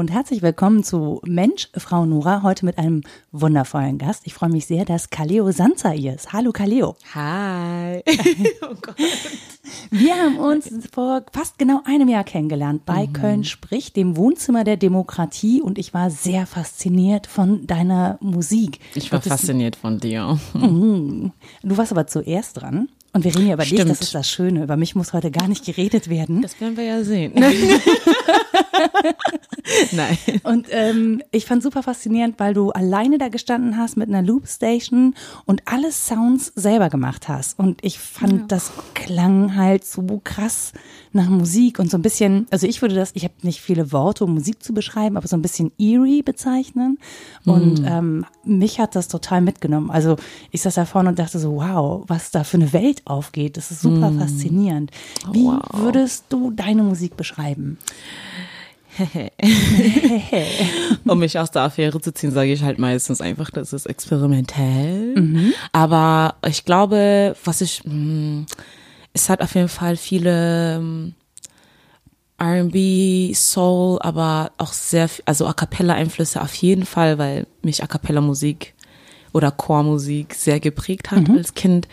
Und herzlich willkommen zu Mensch, Frau Nora, heute mit einem wundervollen Gast. Ich freue mich sehr, dass Kaleo Sanza hier ist. Hallo Kaleo. Hi. oh Gott. Wir haben uns vor fast genau einem Jahr kennengelernt bei mhm. Köln spricht, dem Wohnzimmer der Demokratie und ich war sehr fasziniert von deiner Musik. Ich war fasziniert von dir. Mhm. Du warst aber zuerst dran. Und wir reden ja über Stimmt. dich, das ist das Schöne. Über mich muss heute gar nicht geredet werden. Das werden wir ja sehen. Nein. Und ähm, ich fand super faszinierend, weil du alleine da gestanden hast mit einer Loopstation und alle Sounds selber gemacht hast. Und ich fand, ja. das klang halt so krass nach Musik und so ein bisschen, also ich würde das, ich habe nicht viele Worte, um Musik zu beschreiben, aber so ein bisschen eerie bezeichnen. Und mm. ähm, mich hat das total mitgenommen. Also ich saß da vorne und dachte so, wow, was da für eine Welt aufgeht. Das ist super mm. faszinierend. Wie wow. würdest du deine Musik beschreiben? um mich aus der Affäre zu ziehen, sage ich halt meistens einfach, das ist experimentell. Mhm. Aber ich glaube, was ich, mh, hm, es hat auf jeden Fall viele hm, R&B, Soul, aber auch sehr, also A cappella Einflüsse auf jeden Fall, weil mich A cappella Musik oder Chormusik sehr geprägt hat mhm. als Kind,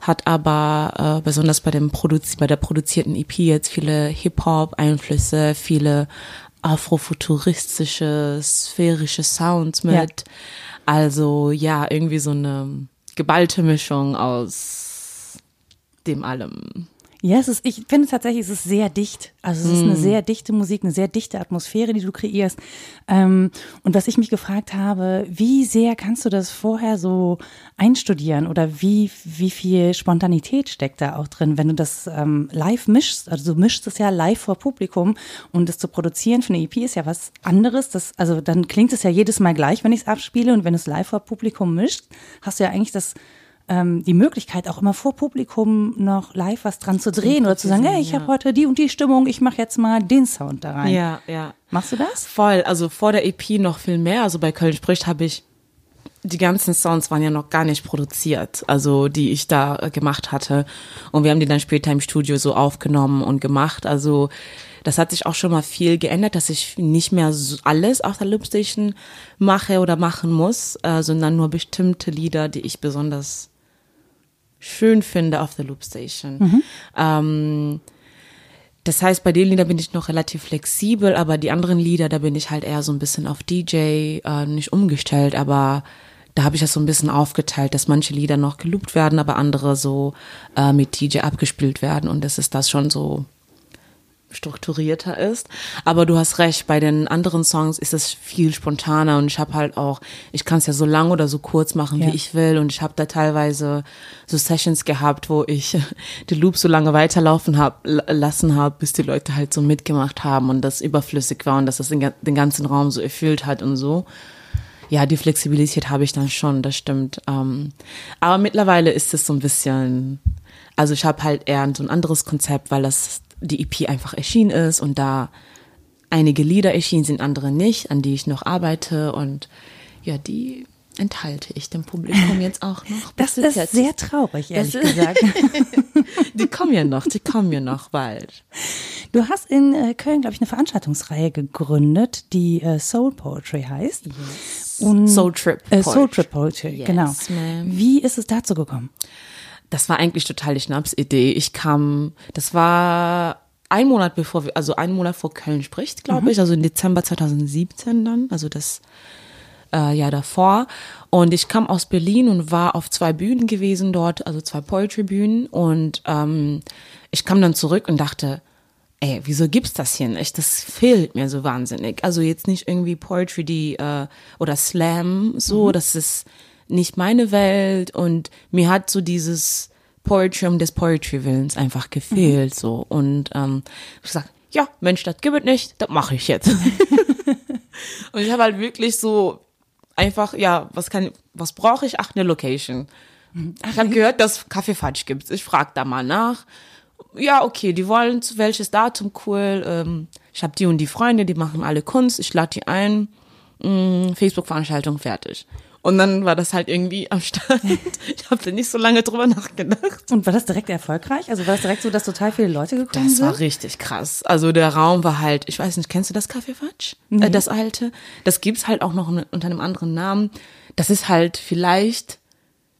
hat aber äh, besonders bei dem Produzi bei der produzierten EP jetzt viele Hip-Hop-Einflüsse, viele afrofuturistische, sphärische Sounds mit. Ja. Also ja, irgendwie so eine geballte Mischung aus dem allem. Ja, es ist, ich finde tatsächlich, es ist sehr dicht. Also es ist mm. eine sehr dichte Musik, eine sehr dichte Atmosphäre, die du kreierst. Ähm, und was ich mich gefragt habe, wie sehr kannst du das vorher so einstudieren oder wie, wie viel Spontanität steckt da auch drin, wenn du das ähm, live mischst? Also du mischst es ja live vor Publikum und das zu produzieren für eine EP ist ja was anderes. Das, also dann klingt es ja jedes Mal gleich, wenn ich es abspiele und wenn du es live vor Publikum mischt, hast du ja eigentlich das ähm, die Möglichkeit, auch immer vor Publikum noch live was dran zu drehen oder zu sagen, hey, ich ja. habe heute die und die Stimmung, ich mache jetzt mal den Sound da rein. Ja, ja. Machst du das? Voll. Also vor der EP noch viel mehr. Also bei Köln spricht habe ich die ganzen Sounds waren ja noch gar nicht produziert, also die ich da äh, gemacht hatte. Und wir haben die dann später im Studio so aufgenommen und gemacht. Also das hat sich auch schon mal viel geändert, dass ich nicht mehr so alles auf der Loopstation mache oder machen muss, äh, sondern nur bestimmte Lieder, die ich besonders schön finde auf der Loopstation. Mhm. Ähm, das heißt, bei den Liedern bin ich noch relativ flexibel, aber die anderen Lieder, da bin ich halt eher so ein bisschen auf DJ, äh, nicht umgestellt, aber da habe ich das so ein bisschen aufgeteilt, dass manche Lieder noch geloopt werden, aber andere so äh, mit DJ abgespielt werden und das ist das schon so strukturierter ist. Aber du hast recht, bei den anderen Songs ist es viel spontaner und ich habe halt auch, ich kann es ja so lang oder so kurz machen, ja. wie ich will und ich habe da teilweise so Sessions gehabt, wo ich die Loops so lange weiterlaufen hab, lassen habe, bis die Leute halt so mitgemacht haben und das überflüssig war und dass das den, den ganzen Raum so erfüllt hat und so. Ja, die Flexibilität habe ich dann schon, das stimmt. Ähm, aber mittlerweile ist es so ein bisschen, also ich habe halt eher so ein anderes Konzept, weil das die EP einfach erschienen ist und da einige Lieder erschienen sind, andere nicht, an die ich noch arbeite und ja, die enthalte ich dem Publikum jetzt auch noch. Das ist jetzt. sehr traurig, ehrlich das gesagt. die kommen ja noch, die kommen ja noch bald. Du hast in äh, Köln, glaube ich, eine Veranstaltungsreihe gegründet, die äh, Soul Poetry heißt. Yes. Und, Soul Trip Poetry. Äh, Soul Trip Poetry, yes, genau. Wie ist es dazu gekommen? Das war eigentlich total die Schnapsidee. Ich kam, das war ein Monat bevor wir, also ein Monat vor Köln spricht, glaube mhm. ich, also im Dezember 2017 dann, also das äh, Jahr davor. Und ich kam aus Berlin und war auf zwei Bühnen gewesen dort, also zwei Poetry-Bühnen. Und ähm, ich kam dann zurück und dachte, ey, wieso gibt's das hier nicht? Das fehlt mir so wahnsinnig. Also jetzt nicht irgendwie Poetry, die äh, oder Slam, so, mhm. das ist nicht meine Welt und mir hat so dieses Poetry um des Poetry-Willens einfach gefehlt, mhm. so. Und ähm, ich sag, ja, Mensch, das gibt es nicht, das mache ich jetzt. und ich habe halt wirklich so einfach, ja, was kann, was brauche ich? Ach, eine Location. Mhm. Ich habe gehört, dass Kaffeefatsch gibt. Ich frage da mal nach. Ja, okay, die wollen zu welches Datum cool. Ähm, ich habe die und die Freunde, die machen alle Kunst. Ich lade die ein. Mm, Facebook-Veranstaltung fertig. Und dann war das halt irgendwie am Start. Ich habe da nicht so lange drüber nachgedacht. Und war das direkt erfolgreich? Also war das direkt so, dass total viele Leute gekommen Das sind? war richtig krass. Also der Raum war halt, ich weiß nicht, kennst du das Café Fatsch? Äh, das alte? Das gibt's halt auch noch unter einem anderen Namen. Das ist halt vielleicht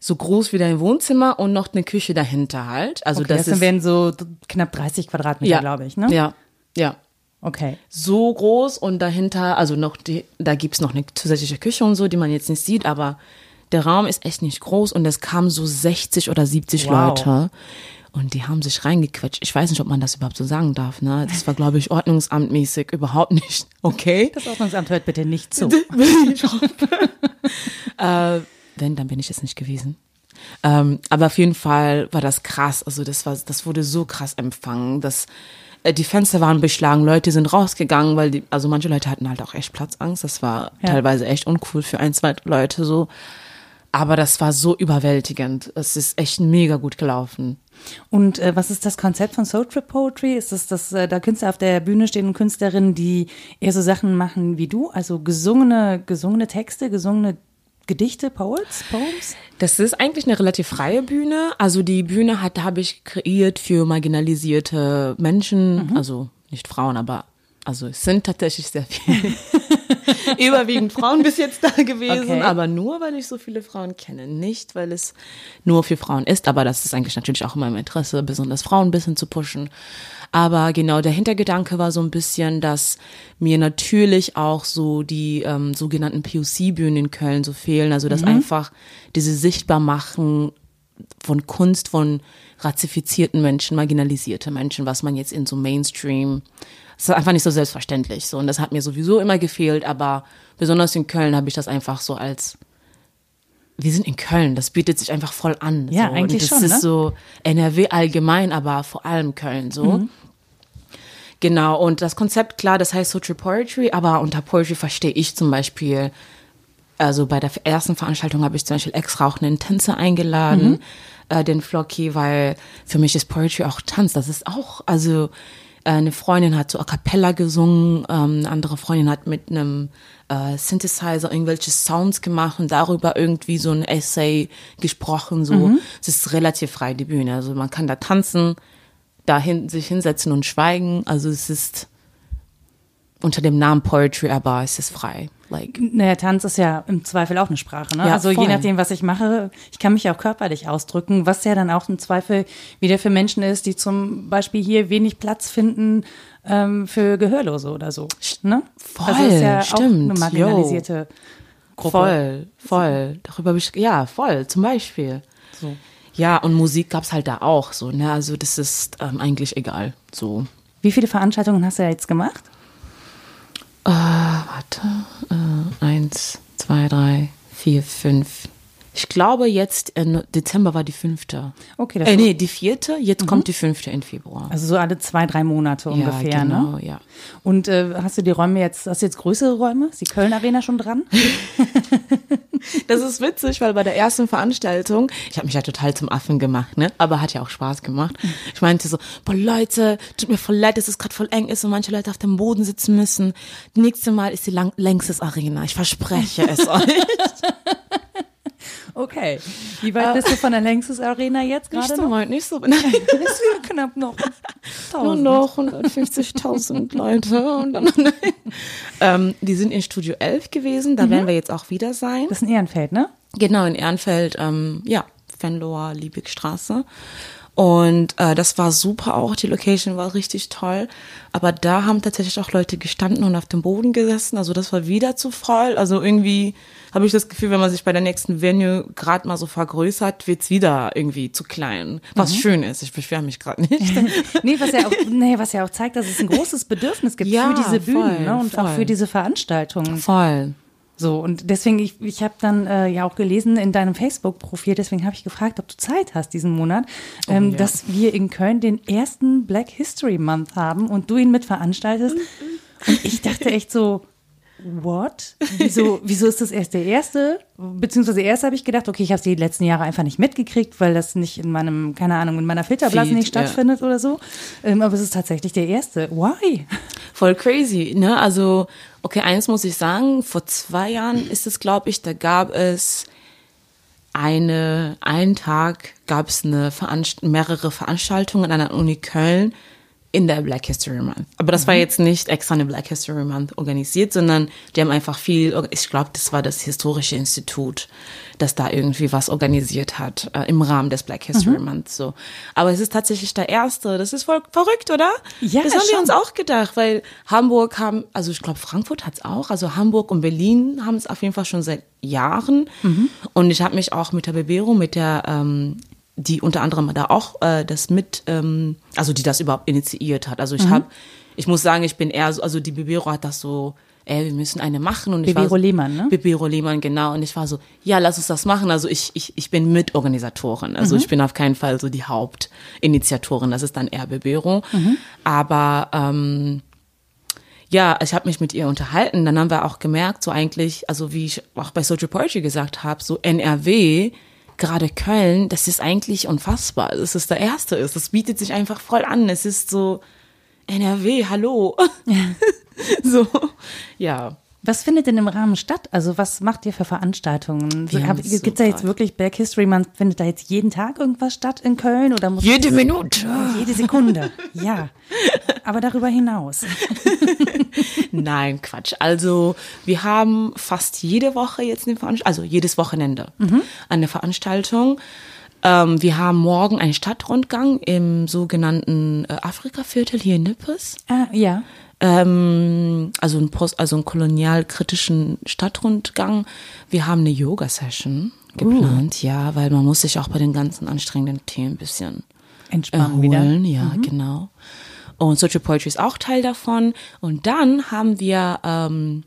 so groß wie dein Wohnzimmer und noch eine Küche dahinter halt. Also okay, das, das ist wären so knapp 30 Quadratmeter, ja, glaube ich, ne? Ja, ja. Okay. So groß und dahinter, also noch die, da gibt's noch eine zusätzliche Küche und so, die man jetzt nicht sieht, aber der Raum ist echt nicht groß und es kamen so 60 oder 70 Wow. Leute. Und die haben sich reingequetscht. Ich weiß nicht, ob man das überhaupt so sagen darf. Ne? Das war, glaube ich, ordnungsamtmäßig überhaupt nicht okay. Das Ordnungsamt hört bitte nicht zu. äh, wenn, dann bin ich es nicht gewesen. Ähm, aber auf jeden Fall war das krass. Also das war, das wurde so krass empfangen, dass die Fenster waren beschlagen, Leute sind rausgegangen, weil die, also manche Leute hatten halt auch echt Platzangst. Das war Ja. teilweise echt uncool für ein, zwei Leute so. Aber das war so überwältigend. Es ist echt mega gut gelaufen. Und äh, was ist das Konzept von Soul Trip Poetry? Ist das, dass äh, da Künstler auf der Bühne stehen und Künstlerinnen, die eher so Sachen machen wie du? Also gesungene, gesungene Texte, gesungene Gedichte, Poets, Poems? Das ist eigentlich eine relativ freie Bühne. Also die Bühne hat habe ich kreiert für marginalisierte Menschen, also nicht Frauen, aber also es sind tatsächlich sehr viele. Überwiegend Frauen bis jetzt da gewesen, Okay. aber nur weil ich so viele Frauen kenne, nicht weil es nur für Frauen ist, aber das ist eigentlich natürlich auch in meinem Interesse, besonders Frauen ein bisschen zu pushen. Aber genau, der Hintergedanke war so ein bisschen, dass mir natürlich auch so die ähm, sogenannten POC-Bühnen in Köln so fehlen. Also das einfach diese Sichtbarmachen von Kunst von rassifizierten Menschen, marginalisierte Menschen, was man jetzt in so Mainstream, das ist einfach nicht so selbstverständlich. So, und das hat mir sowieso immer gefehlt, aber besonders in Köln habe ich das einfach so als wir sind in Köln, das bietet sich einfach voll an. Ja, so. eigentlich und das schon, ist ne? so NRW allgemein, aber vor allem Köln so. Mhm. Genau, und das Konzept, klar, das heißt Social Poetry, aber unter Poetry verstehe ich zum Beispiel, also bei der ersten Veranstaltung habe ich zum Beispiel extra auch einen Tänzer eingeladen, Mhm. äh, den Flocky, weil für mich ist Poetry auch Tanz. Das ist auch, also eine Freundin hat so a cappella gesungen, ähm, eine andere Freundin hat mit einem äh, Synthesizer irgendwelche Sounds gemacht und darüber irgendwie so ein Essay gesprochen. So, Mhm. es ist relativ frei die Bühne. Also man kann da tanzen, dahin sich hinsetzen und schweigen. Also es ist unter dem Namen Poetry, aber es ist frei. Like Naja, Tanz ist ja im Zweifel auch eine Sprache. Ne? Ja, also voll. je nachdem, was ich mache, ich kann mich auch körperlich ausdrücken, was ja dann auch im Zweifel wieder für Menschen ist, die zum Beispiel hier wenig Platz finden ähm, für Gehörlose oder so. Ne? Voll, also ist ja auch stimmt, eine marginalisierte Gruppe. Voll, voll. Darüber habe ich, ja, voll, zum Beispiel. So. Ja, und Musik gab's halt da auch so, ne? Also das ist ähm, eigentlich egal. So. Wie viele Veranstaltungen hast du jetzt gemacht? Äh, warte. Äh, eins, zwei, drei, vier, fünf. Ich glaube jetzt, im Dezember war die fünfte. Okay, das Äh, nee, die vierte, jetzt kommt die fünfte in Februar. Also so alle zwei, drei Monate ungefähr, ja, genau, ne? ja. Und äh, hast du die Räume jetzt, hast du jetzt größere Räume? Ist die Köln Arena schon dran? Das ist witzig, weil bei der ersten Veranstaltung, ich habe mich ja total zum Affen gemacht, ne? Aber hat ja auch Spaß gemacht. Ich meinte so, boah Leute, tut mir voll leid, dass es gerade voll eng ist und manche Leute auf dem Boden sitzen müssen. Nächstes Mal ist die lang längstes Arena. Ich verspreche es euch. Okay. Wie weit bist du von der Längstes Arena jetzt Nicht gerade so noch? weit, nicht so. Nein, Das ist knapp noch. nur 1000. noch 150.000 Leute. Und dann, ähm, die sind in Studio 11 gewesen, da werden wir jetzt auch wieder sein. Das ist ein Ehrenfeld, ne? Genau, in Ehrenfeld, ähm, ja, Venloer, Liebigstraße. Und äh, das war super auch, die Location war richtig toll. Aber da haben tatsächlich auch Leute gestanden und auf dem Boden gesessen. Also das war wieder zu voll. Also irgendwie habe ich das Gefühl, wenn man sich bei der nächsten Venue gerade mal so vergrößert, wird's wieder irgendwie zu klein. Was schön ist, ich beschwere mich gerade nicht. Nee, was ja auch, nee, was ja auch zeigt, dass es ein großes Bedürfnis gibt Ja, für diese Bühnen voll, ne? und auch voll. für diese Veranstaltungen. Voll. So, und deswegen, ich, ich habe dann äh, ja auch gelesen in deinem Facebook-Profil, deswegen habe ich gefragt, ob du Zeit hast diesen Monat, ähm, ja. dass wir in Köln den ersten Black History Month haben und du ihn mit veranstaltest. Und ich dachte echt so, what? Wieso, wieso ist das erst der erste? Beziehungsweise erst habe ich gedacht, okay, ich habe es die letzten Jahre einfach nicht mitgekriegt, weil das nicht in meinem, keine Ahnung, in meiner Filterblase nicht stattfindet oder so. Ähm, aber es ist tatsächlich der erste. Why? Voll crazy, ne? Also, okay, eins muss ich sagen, vor zwei Jahren ist es, glaube ich, da gab es eine, einen Tag gab es eine Veranst mehrere Veranstaltungen an der Uni Köln in der Black History Month. Aber das war jetzt nicht extra eine Black History Month organisiert, sondern die haben einfach viel, ich glaube, das war das Historische Institut, das da irgendwie was organisiert hat äh, im Rahmen des Black History Month. So. Aber es ist tatsächlich der erste. Das ist voll verrückt, oder? Ja, das haben wir schon. uns auch gedacht, weil Hamburg haben, also ich glaube, Frankfurt hat's auch, also Hamburg und Berlin haben es auf jeden Fall schon seit Jahren. Und ich habe mich auch mit der Bebero, mit der ähm, die unter anderem da auch äh, das mit, ähm, also die das überhaupt initiiert hat. Also ich habe, ich muss sagen, ich bin eher so, also die Bibero hat das so, ey, wir müssen eine machen. Und ich war so, Lehmann, ne? Bibero Lehmann, genau. Und ich war so, ja, lass uns das machen. Also ich, ich, ich bin Mitorganisatorin. Also ich bin auf keinen Fall so die Hauptinitiatorin. Das ist dann eher Bibero. Aber ähm, ja, ich habe mich mit ihr unterhalten. Dann haben wir auch gemerkt, so eigentlich, also wie ich auch bei Social Poetry gesagt habe, so NRW, gerade Köln, das ist eigentlich unfassbar, dass es der erste ist. Das bietet sich einfach voll an. Es ist so NRW, hallo. so, ja. Was findet denn im Rahmen statt? Also was macht ihr für Veranstaltungen? Wir haben Gibt so es da jetzt wirklich Black History Month? Findet da jetzt jeden Tag irgendwas statt in Köln? Oder muss Jede Minute. jede Sekunde? ja. Aber darüber hinaus. Nein, Quatsch. Also wir haben fast jede Woche jetzt eine Veranstaltung, also jedes Wochenende eine Veranstaltung. Ähm, wir haben morgen einen Stadtrundgang im sogenannten äh, Afrika-Viertel hier in Nippes. Ah, ja. Ähm, also ein Post, also einen kolonialkritischen Stadtrundgang. Wir haben eine Yoga-Session geplant, ja, weil man muss sich auch bei den ganzen anstrengenden Themen ein bisschen Entspannen wieder. erholen, ja, genau. Und Social Poetry ist auch Teil davon. Und dann haben wir ähm,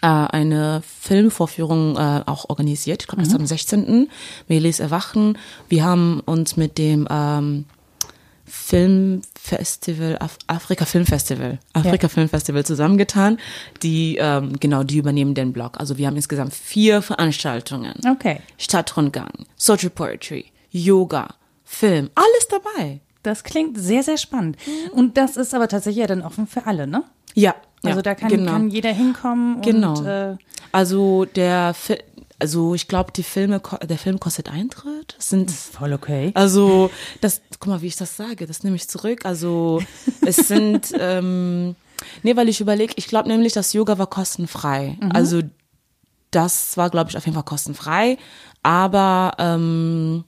äh, eine Filmvorführung äh, auch organisiert. Ich glaube, das ist am 16. Melis Erwachen. Wir haben uns mit dem ähm, Filmfestival, Af Afrika Filmfestival, Afrika Ja. Filmfestival zusammengetan. Die, ähm, genau, die übernehmen den Blog. Also wir haben insgesamt vier Veranstaltungen. Okay. Stadtrundgang, Social Poetry, Yoga, Film, alles dabei. Das klingt sehr, sehr spannend. Und das ist aber tatsächlich ja dann offen für alle, ne? Ja. Also ja, da kann, genau. kann jeder hinkommen und Genau. äh, Also der, also ich glaube, die Filme, der Film kostet Eintritt. Das sind voll okay. Also, das, guck mal, wie ich das sage, das nehme ich zurück. Also, es sind, ähm, nee, weil ich überlege, ich glaube nämlich, das Yoga war kostenfrei. Also, das war, glaube ich, auf jeden Fall kostenfrei. Aber ähm,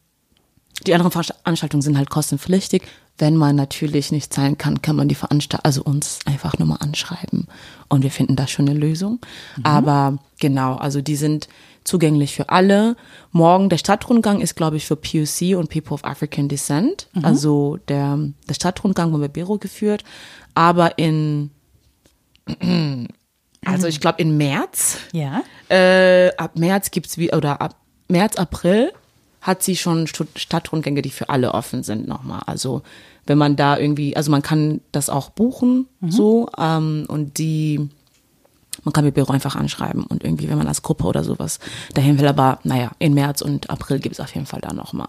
die anderen Veranstaltungen sind halt kostenpflichtig. Wenn man natürlich nicht zahlen kann, kann man die Veranstaltung, also uns einfach nur mal anschreiben. Und wir finden da schon eine Lösung. Aber genau, also die sind zugänglich für alle. Morgen der Stadtrundgang ist, glaube ich, für POC und People of African Descent. Also der, der Stadtrundgang wurde bei Bero geführt. Aber in, also ich glaube in März Ja. äh, ab März gibt's wie oder ab März, April hat sie schon Stadtrundgänge, die für alle offen sind nochmal. Also wenn man da irgendwie, also man kann das auch buchen so ähm, und die man kann mit Büro einfach anschreiben und irgendwie, wenn man als Gruppe oder sowas dahin will, aber naja, in März und April gibt's auf jeden Fall da nochmal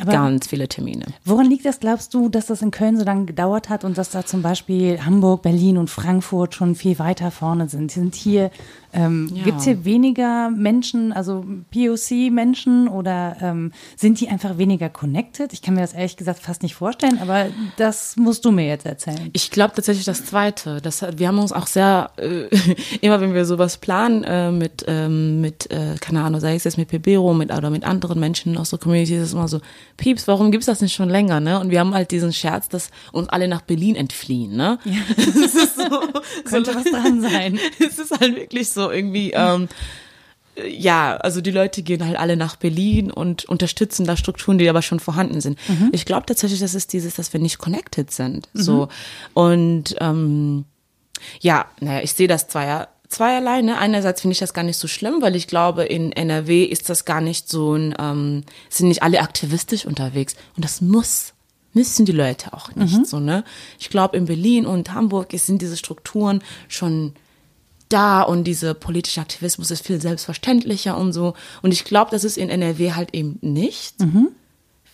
Aber ganz viele Termine. woran liegt das, glaubst du, dass das in Köln so lange gedauert hat und dass da zum Beispiel Hamburg, Berlin und Frankfurt schon viel weiter vorne sind? Sind hier, ähm, Ja. gibt es hier weniger Menschen, also POC-Menschen oder ähm, sind die einfach weniger connected? Ich kann mir das ehrlich gesagt fast nicht vorstellen, aber das musst du mir jetzt erzählen. Ich glaube tatsächlich das Zweite. Das, wir haben uns auch sehr, äh, immer wenn wir sowas planen, äh, mit, ähm, mit äh, keine Ahnung, sei es jetzt mit Pebero mit, oder mit anderen Menschen aus der Community, ist es immer so, Pieps, warum gibt's das nicht schon länger, ne? Und wir haben halt diesen Scherz, dass uns alle nach Berlin entfliehen, ne? Das ist so, Könnte was dran sein. es ist halt wirklich so irgendwie, ähm, ja, also die Leute gehen halt alle nach Berlin und unterstützen da Strukturen, die aber schon vorhanden sind. Ich glaube tatsächlich, das ist dieses, dass wir nicht connected sind. So. Und ähm, ja, naja, ich sehe das zweier, zweierlei. Ne? Einerseits finde ich das gar nicht so schlimm, weil ich glaube, in NRW ist das gar nicht so ein, ähm, sind nicht alle aktivistisch unterwegs. Und das muss, müssen die Leute auch nicht so, ne? Ich glaube, in Berlin und Hamburg sind diese Strukturen schon da und dieser politische Aktivismus ist viel selbstverständlicher und so. Und ich glaube, das ist in NRW halt eben nicht. Mhm.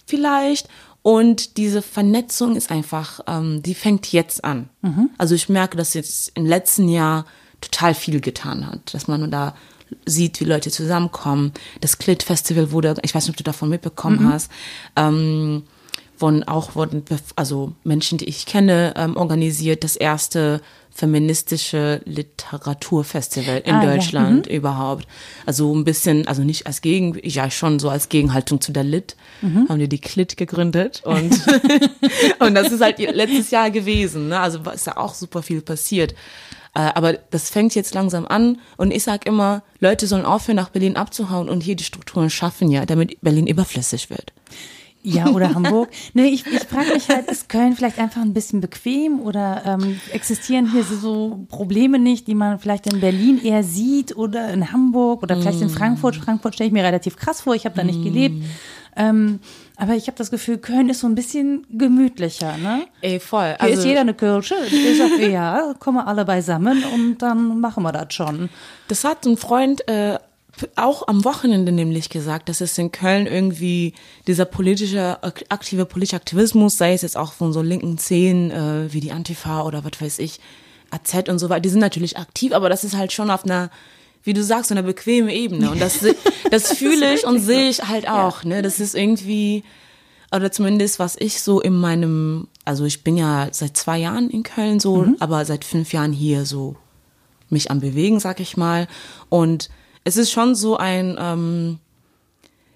Vielleicht. Und diese Vernetzung ist einfach, ähm, die fängt jetzt an. Mhm. Also ich merke, dass jetzt im letzten Jahr total viel getan hat, dass man da sieht, wie Leute zusammenkommen. Das Clit Festival wurde, ich weiß nicht, ob du davon mitbekommen Mhm. hast, ähm, wurden auch wurden also Menschen, die ich kenne, ähm, organisiert das erste feministische Literaturfestival in Ah, ja, Deutschland überhaupt. Also ein bisschen, also nicht als Gegen, ja schon so als Gegenhaltung zu der Lit, haben die die Clit gegründet und und das ist halt letztes Jahr gewesen. Ne? Also ist ja auch super viel passiert. Äh, aber das fängt jetzt langsam an und ich sag immer, Leute sollen aufhören, nach Berlin abzuhauen und hier die Strukturen schaffen ja, damit Berlin überflüssig wird. Ja, oder Hamburg. Nee, ich, ich frage mich halt, ist Köln vielleicht einfach ein bisschen bequem oder ähm, existieren hier so, so Probleme nicht, die man vielleicht in Berlin eher sieht oder in Hamburg oder vielleicht in Frankfurt. Frankfurt stelle ich mir relativ krass vor, ich habe da nicht gelebt. Ähm, aber ich habe das Gefühl, Köln ist so ein bisschen gemütlicher, ne? Ey, voll. Hier Also, ist jeder eine Kirche. Ich sage, ja, kommen wir alle beisammen und dann machen wir das schon. Das hat ein Freund äh, auch am Wochenende nämlich gesagt, dass es in Köln irgendwie dieser politische, ak- aktive politische Aktivismus, sei es jetzt auch von so linken Szenen äh, wie die Antifa oder was weiß ich, AZ und so weiter, die sind natürlich aktiv, aber das ist halt schon auf einer, wie du sagst, so einer bequemen Ebene. Und das, das fühle ich und sehe ich halt auch. Ne? Das ist irgendwie, oder zumindest was ich so in meinem, also ich bin ja seit zwei Jahren in Köln so, aber seit fünf Jahren hier so mich am Bewegen, sag ich mal. Und es ist schon so ein, ähm,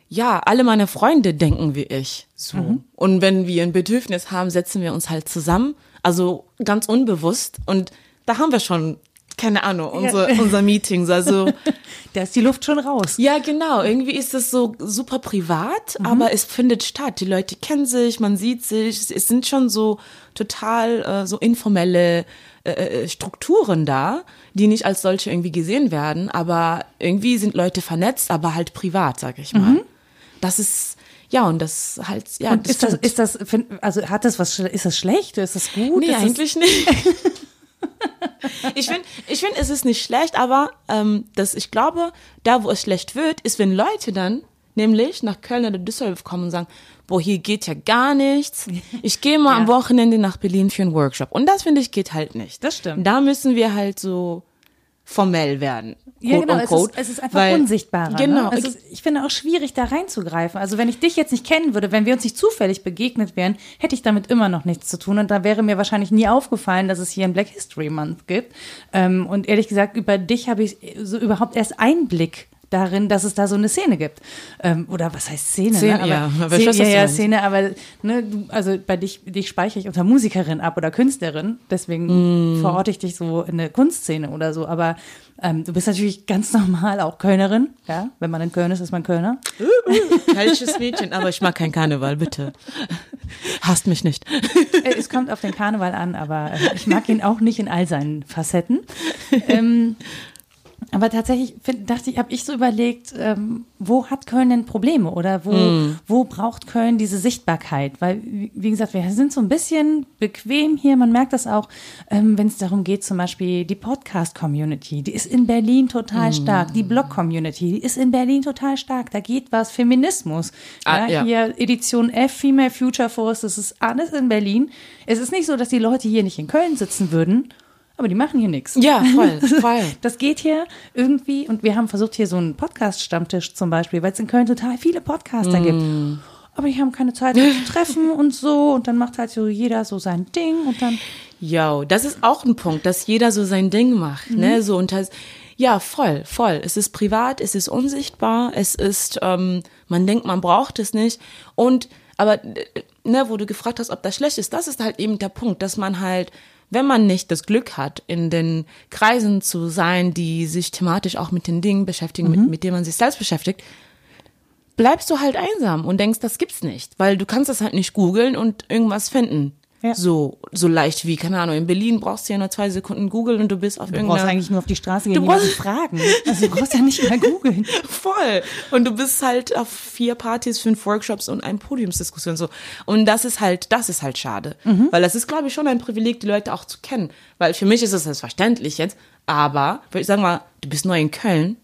ja, alle meine Freunde denken wie ich. So. Und wenn wir ein Bedürfnis haben, setzen wir uns halt zusammen. Also ganz unbewusst. Und da haben wir schon, keine Ahnung, unsere, unser Meetings. Also Da ist die Luft schon raus. ja, genau. Irgendwie ist es so super privat, aber es findet statt. Die Leute kennen sich, man sieht sich. Es sind schon so total äh, so informelle äh, äh, Strukturen da, die nicht als solche irgendwie gesehen werden, aber irgendwie sind Leute vernetzt, aber halt privat, sag ich mal. Das ist ja und das halt ja. Und ist das, ist das, also hat das was, ist das schlecht? Ist das gut? Nee, ist das, eigentlich nicht. ich finde, ich find, es ist nicht schlecht, aber ähm, das, ich glaube, da, wo es schlecht wird, ist, wenn Leute dann nämlich nach Köln oder Düsseldorf kommen und sagen, boah, hier geht ja gar nichts. Ich gehe mal Ja. am Wochenende nach Berlin für einen Workshop. Und das, finde ich, geht halt nicht. Das stimmt. Da müssen wir halt so formell werden. Ja, genau, es ist, es ist einfach weil- unsichtbarer. Genau. Ne? Ist, ich finde auch schwierig, da reinzugreifen. Also wenn ich dich jetzt nicht kennen würde, wenn wir uns nicht zufällig begegnet wären, hätte ich damit immer noch nichts zu tun. Und da wäre mir wahrscheinlich nie aufgefallen, dass es hier einen Black History Month gibt. Ähm, und ehrlich gesagt, über dich habe ich so überhaupt erst Einblick darin, dass es da so eine Szene gibt. Ähm, oder was heißt Szene? Szene, ne? ja, aber Szene, ja, ja. Szene, aber ne, du, also bei dich, dich speichere ich unter Musikerin ab oder Künstlerin, deswegen Mm. verorte ich dich so in der Kunstszene oder so. Aber ähm, du bist natürlich ganz normal auch Kölnerin, ja. Wenn man in Köln ist, ist man Kölner. Falsches Mädchen, aber ich mag kein Karneval, bitte. Hasst mich nicht. Äh, es kommt auf den Karneval an, aber äh, ich mag ihn auch nicht in all seinen Facetten. Ähm, aber tatsächlich find, dachte ich, habe ich so überlegt, ähm, wo hat Köln denn Probleme oder wo, wo braucht Köln diese Sichtbarkeit? Weil, wie gesagt, wir sind so ein bisschen bequem hier. Man merkt das auch, ähm, wenn es darum geht, zum Beispiel die Podcast-Community, die ist in Berlin total stark. Die Blog-Community, die ist in Berlin total stark. Da geht was Feminismus. Ah, ja. Hier Edition F, Female Future Force, das ist alles in Berlin. Es ist nicht so, dass die Leute hier nicht in Köln sitzen würden, aber die machen hier nichts. Ja, voll, voll. Das geht hier irgendwie und wir haben versucht, hier so einen Podcast-Stammtisch zum Beispiel, weil es in Köln total viele Podcaster gibt. Aber die haben keine Zeit, sich zu treffen und so. Und dann macht halt so jeder so sein Ding und dann. Jo, das ist auch ein Punkt, dass jeder so sein Ding macht, ne? So und das, ja, voll, voll. Es ist privat, es ist unsichtbar, es ist, ähm, man denkt, man braucht es nicht. Und aber äh, ne, wo du gefragt hast, ob das schlecht ist, das ist halt eben der Punkt, dass man halt, wenn man nicht das Glück hat, in den Kreisen zu sein, die sich thematisch auch mit den Dingen beschäftigen, mit, mit denen man sich selbst beschäftigt, bleibst du halt einsam und denkst, das gibt's nicht, weil du kannst das halt nicht googeln und irgendwas finden. Ja. So, so leicht wie, keine Ahnung, in Berlin brauchst du ja nur zwei Sekunden googeln und du bist auf Du brauchst irgendeiner eigentlich nur auf die Straße gehen, Du brauchst- fragen. Also du brauchst ja nicht mehr googeln. Voll. Und du bist halt auf vier Partys, fünf Workshops und ein Podiumsdiskussion so. Und das ist halt, das ist halt schade. Weil das ist, glaube ich, schon ein Privileg, die Leute auch zu kennen. Weil für mich ist es selbstverständlich jetzt. Aber, ich sag mal, du bist neu in Köln,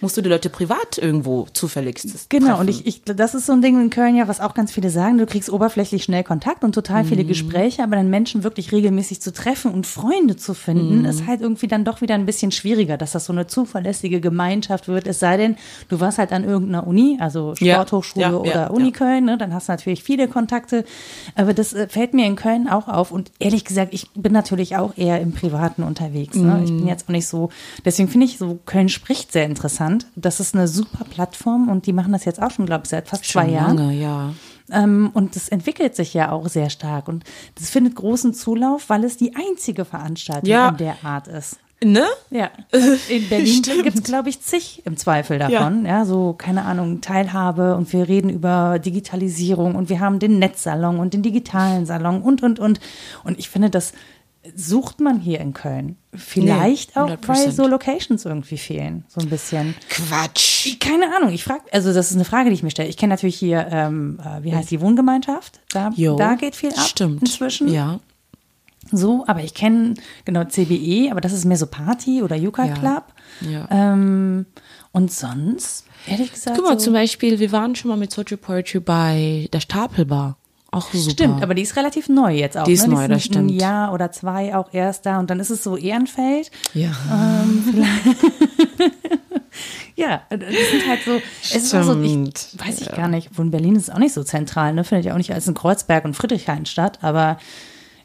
musst du die Leute privat irgendwo zufälligstes Genau, treffen. und ich, ich, das ist so ein Ding in Köln ja, was auch ganz viele sagen. Du kriegst oberflächlich schnell Kontakt und total viele Mhm. Gespräche, aber dann Menschen wirklich regelmäßig zu treffen und Freunde zu finden, Mhm. ist halt irgendwie dann doch wieder ein bisschen schwieriger, dass das so eine zuverlässige Gemeinschaft wird. Es sei denn, du warst halt an irgendeiner Uni, also Sporthochschule ja, ja, oder Uni ja. Köln, ne? dann hast du natürlich viele Kontakte. Aber das äh, fällt mir in Köln auch auf. Und ehrlich gesagt, ich bin natürlich auch eher im Privaten unterwegs. Ne? Ich Mhm. bin jetzt auch nicht so, deswegen finde ich so Köln spricht sehr interessant. Das ist eine super Plattform und die machen das jetzt auch schon, glaube ich, seit fast zwei Schon Jahren. lange, ja. Ähm, und das entwickelt sich ja auch sehr stark. Und das findet großen Zulauf, weil es die einzige Veranstaltung Ja. in der Art ist. Ne? Ja, in Berlin gibt es, glaube ich, zig im Zweifel davon. Ja. so, keine Ahnung, Teilhabe und wir reden über Digitalisierung und wir haben den Netzsalon und den digitalen Salon und, und, und. Und ich finde, das sucht man hier in Köln. Vielleicht auch, 100%. weil so Locations irgendwie fehlen, so ein bisschen. Quatsch. Keine Ahnung, ich frage, also das ist eine Frage, die ich mir stelle. Ich kenne natürlich hier, ähm, äh, wie heißt die Wohngemeinschaft? Da, Jo. da geht viel ab Stimmt. inzwischen. Ja. So, aber ich kenne genau CBE, aber das ist mehr so Party oder Yucca Ja. Club. Ja. Ähm, und sonst, ehrlich gesagt. Guck mal, so, zum Beispiel, wir waren schon mal mit Social Poetry bei der Stapelbar. Auch super. Stimmt, aber die ist relativ neu jetzt auch. Die ist ne? neu, das ein stimmt. Jahr oder zwei auch erst da und dann ist es so Ehrenfeld. Ja. Ja, das sind halt so, es ist auch so, ich weiß ich gar nicht, wo in Berlin ist es auch nicht so zentral, ne? Findet ja auch nicht als in Kreuzberg und Friedrichshain statt, aber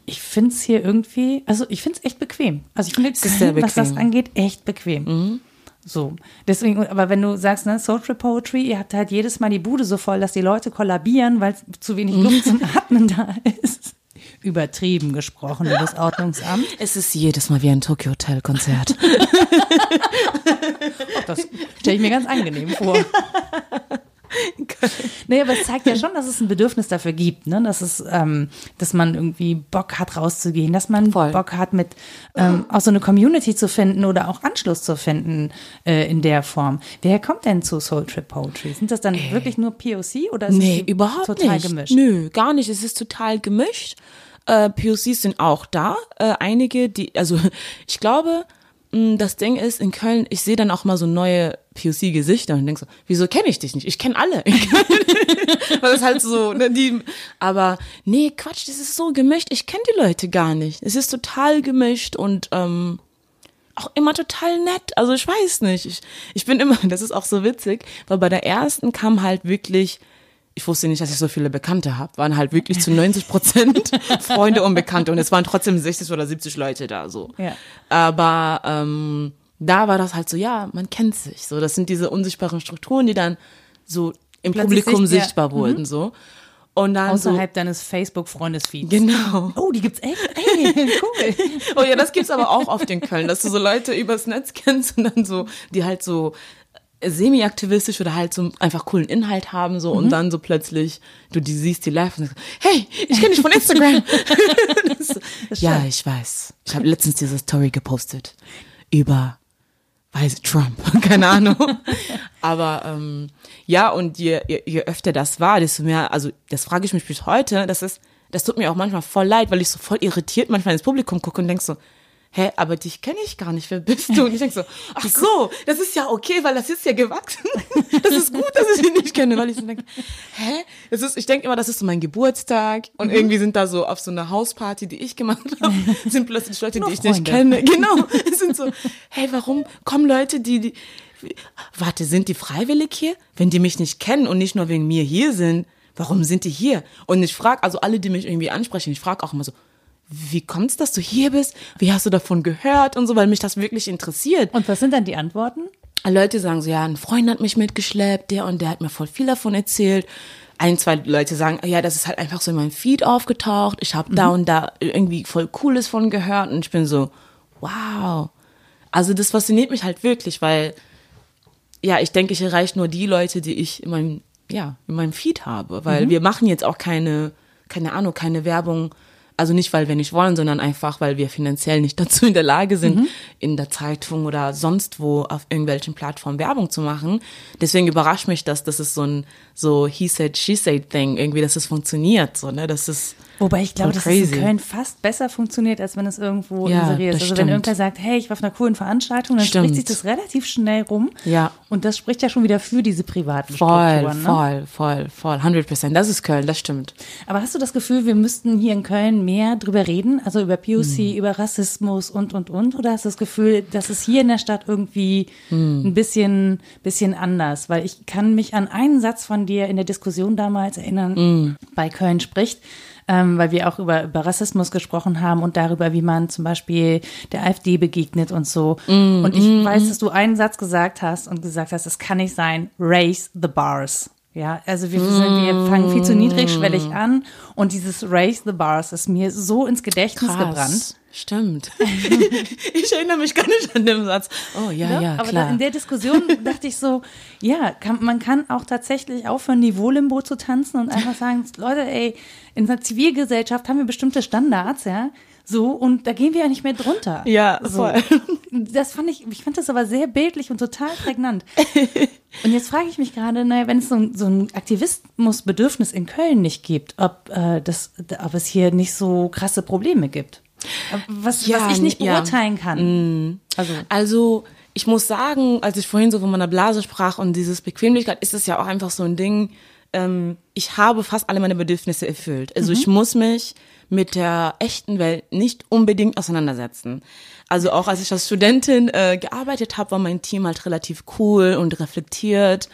ich finde es hier irgendwie, also ich finde es echt bequem. Also ich finde, sehr was das angeht, echt bequem. So, deswegen, aber wenn du sagst, ne, Social Poetry, ihr habt halt jedes Mal die Bude so voll, dass die Leute kollabieren, weil zu wenig Luft zum Atmen da ist. Übertrieben gesprochen, das Ordnungsamt. Es ist jedes Mal wie ein Tokyo Hotel Konzert. Das stelle ich mir ganz angenehm vor. Nee, aber es zeigt ja schon, dass es ein Bedürfnis dafür gibt, ne? dass es, ähm, dass man irgendwie Bock hat, rauszugehen, dass man Voll. Bock hat, mit ähm, auch so eine Community zu finden oder auch Anschluss zu finden äh, in der Form. Wer kommt denn zu Soul Trip Poetry? Sind das dann wirklich nur POC oder ist Nee, es überhaupt total nicht. gemischt? Nö, gar nicht. Es ist total gemischt. Äh, POCs sind auch da. Äh, einige, die, also ich glaube, das Ding ist, in Köln, ich sehe dann auch mal so neue POC-Gesichter und denk so, wieso kenne ich dich nicht? Ich kenne alle. Weil das halt so, ne, die, aber nee, Quatsch, das ist so gemischt. Ich kenne die Leute gar nicht. Es ist total gemischt und ähm, auch immer total nett. Also ich weiß nicht. Ich, ich bin immer, das ist auch so witzig, weil bei der ersten kam halt wirklich, ich wusste nicht, dass ich so viele Bekannte habe, waren halt wirklich zu 90 Prozent Freunde und Bekannte und es waren trotzdem 60 oder 70 Leute da so. Ja. Aber ähm, da war das halt so, ja, man kennt sich. So, das sind diese unsichtbaren Strukturen, die dann so im Plötzlich Publikum sicht- ja. sichtbar wurden so. Und dann Außerhalb deines Facebook-Freundesfeeds. so, genau. Oh, die gibt's echt? Ey, cool. Oh ja, das gibt's aber auch oft in Köln, dass du so Leute übers Netz kennst und dann so, die halt so semi-aktivistisch oder halt so einfach coolen Inhalt haben so und dann so plötzlich du die siehst die live und sagst, hey, ich kenne dich von Instagram. Das so, ja, ich weiß. Ich habe letztens diese Story gepostet über weiß Trump, keine Ahnung. Aber ähm, ja, und je, je, je öfter das war, desto mehr, also das frage ich mich bis heute, das ist, das tut mir auch manchmal voll leid, weil ich so voll irritiert manchmal ins Publikum gucke und denk so, hä, aber dich kenne ich gar nicht, wer bist du? Und ich denk so, ach so, das ist ja okay, weil das ist ja gewachsen. Das ist gut, dass ich ihn nicht kenne, weil ich so denke, hä? Das ist, ich denke immer, das ist so mein Geburtstag und Mhm. irgendwie sind da so auf so einer Hausparty, die ich gemacht habe, sind plötzlich Leute, die ich nicht kenne. Genau. Es sind so, hey, warum kommen Leute, die, die, warte, sind die freiwillig hier? Wenn die mich nicht kennen und nicht nur wegen mir hier sind, warum sind die hier? Und ich frage, also alle, die mich irgendwie ansprechen, ich frage auch immer so, wie kommt's, dass du hier bist? Wie hast du davon gehört und so, weil mich das wirklich interessiert. Und was sind dann die Antworten? Leute sagen so, ja, ein Freund hat mich mitgeschleppt, der und der hat mir voll viel davon erzählt. Ein, zwei Leute sagen, ja, das ist halt einfach so in meinem Feed aufgetaucht. Ich habe da und da irgendwie voll Cooles von gehört und ich bin so, wow. Also das fasziniert mich halt wirklich, weil ja, ich denke, ich erreiche nur die Leute, die ich in meinem, ja, in meinem Feed habe, weil wir machen jetzt auch keine, keine Ahnung, keine Werbung Also nicht, weil wir nicht wollen, sondern einfach, weil wir finanziell nicht dazu in der Lage sind, mhm. in der Zeitung oder sonst wo auf irgendwelchen Plattformen Werbung zu machen. Deswegen überrascht mich das, dass es so ein so he said, she said Thing irgendwie, dass es funktioniert, so, ne, das ist Wobei ich glaube, dass es in Köln fast besser funktioniert, als wenn es irgendwo ja, inseriert ist. Also stimmt. wenn irgendwer sagt, hey, ich war auf einer coolen Veranstaltung, dann stimmt. spricht sich das relativ schnell rum. Ja. Und das spricht ja schon wieder für diese privaten voll, Strukturen. Ne? Voll, voll, voll, 100 Prozent. Das ist Köln, das stimmt. Aber hast du das Gefühl, wir müssten hier in Köln mehr drüber reden? Also über POC, hm. über Rassismus und, und, und? Oder hast du das Gefühl, dass es hier in der Stadt irgendwie hm. ein bisschen, bisschen anders? Weil ich kann mich an einen Satz von dir in der Diskussion damals erinnern, hm. bei Köln spricht ähm, weil wir auch über, über Rassismus gesprochen haben und darüber, wie man zum Beispiel der AfD begegnet und so. Mm, und ich mm, weiß, mm. dass du einen Satz gesagt hast und gesagt hast, es kann nicht sein, raise the bars. Ja, also wir, sind, wir fangen viel zu niedrigschwellig mm. an und dieses Raise the Bars ist mir so ins Gedächtnis Krass. gebrannt. Stimmt. ich erinnere mich gar nicht an den Satz. Oh ja, ja, ja aber klar. in der Diskussion dachte ich so, ja, kann, man kann auch tatsächlich aufhören, Niveau-Limbo zu tanzen und einfach sagen, Leute, ey, in einer Zivilgesellschaft haben wir bestimmte Standards, ja. So, und da gehen wir ja nicht mehr drunter. Ja, so. voll. Das fand ich, ich fand das aber sehr bildlich und total prägnant. und jetzt frage ich mich gerade, naja, wenn es so, so ein Aktivismusbedürfnis in Köln nicht gibt, ob, äh, das, ob es hier nicht so krasse Probleme gibt. Was, ja, was ich nicht beurteilen ja. kann. Mm. Also. also, ich muss sagen, als ich vorhin so von meiner Blase sprach und dieses Bequemlichkeit, ist es ja auch einfach so ein Ding, ähm, ich habe fast alle meine Bedürfnisse erfüllt. Also mhm. ich muss mich mit der echten Welt nicht unbedingt auseinandersetzen. Also auch als ich als Studentin äh, gearbeitet habe, war mein Team halt relativ cool und reflektiert.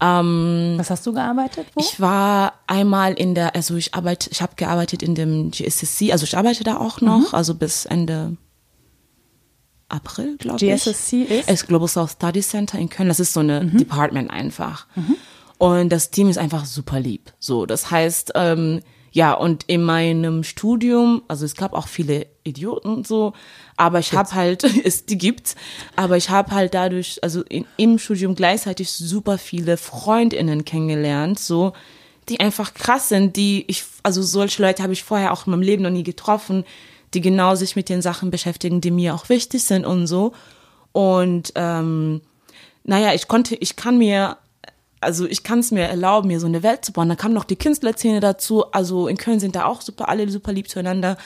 Ähm, Was hast du gearbeitet? Wo? Ich war einmal in der, also ich arbeite, ich habe gearbeitet in dem GSSC, also ich arbeite da auch noch, mhm. also bis Ende April, glaube ich. GSSC ist? Es Global South Study Center in Köln. Das ist so eine mhm. Department einfach. Mhm. Und das Team ist einfach super lieb. So, das heißt, ähm, ja, und in meinem Studium, also es gab auch viele Idioten und so, aber ich habe halt, es die gibt's, aber ich habe halt dadurch, also in, im Studium gleichzeitig super viele Freundinnen kennengelernt, so die einfach krass sind, die ich, also solche Leute habe ich vorher auch in meinem Leben noch nie getroffen, die genau sich mit den Sachen beschäftigen, die mir auch wichtig sind und so. Und ähm, naja, ich konnte, ich kann mir also ich kann es mir erlauben, mir so eine Welt zu bauen. Da kam noch die Künstlerszene dazu. Also in Köln sind da auch super, alle super lieb zueinander.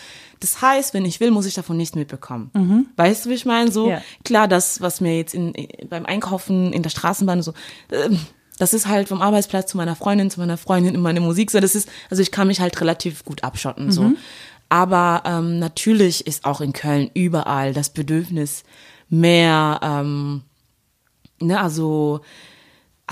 Das heißt, wenn ich will, muss ich davon nichts mitbekommen. Mhm. Weißt du, wie ich meine? So ja. klar, das, was mir jetzt in, beim Einkaufen in der Straßenbahn so, äh, das ist halt vom Arbeitsplatz zu meiner Freundin, zu meiner Freundin in meine Musik. So, das ist, also ich kann mich halt relativ gut abschotten. Mhm. So, aber ähm, natürlich ist auch in Köln überall das Bedürfnis mehr, ähm, ne, also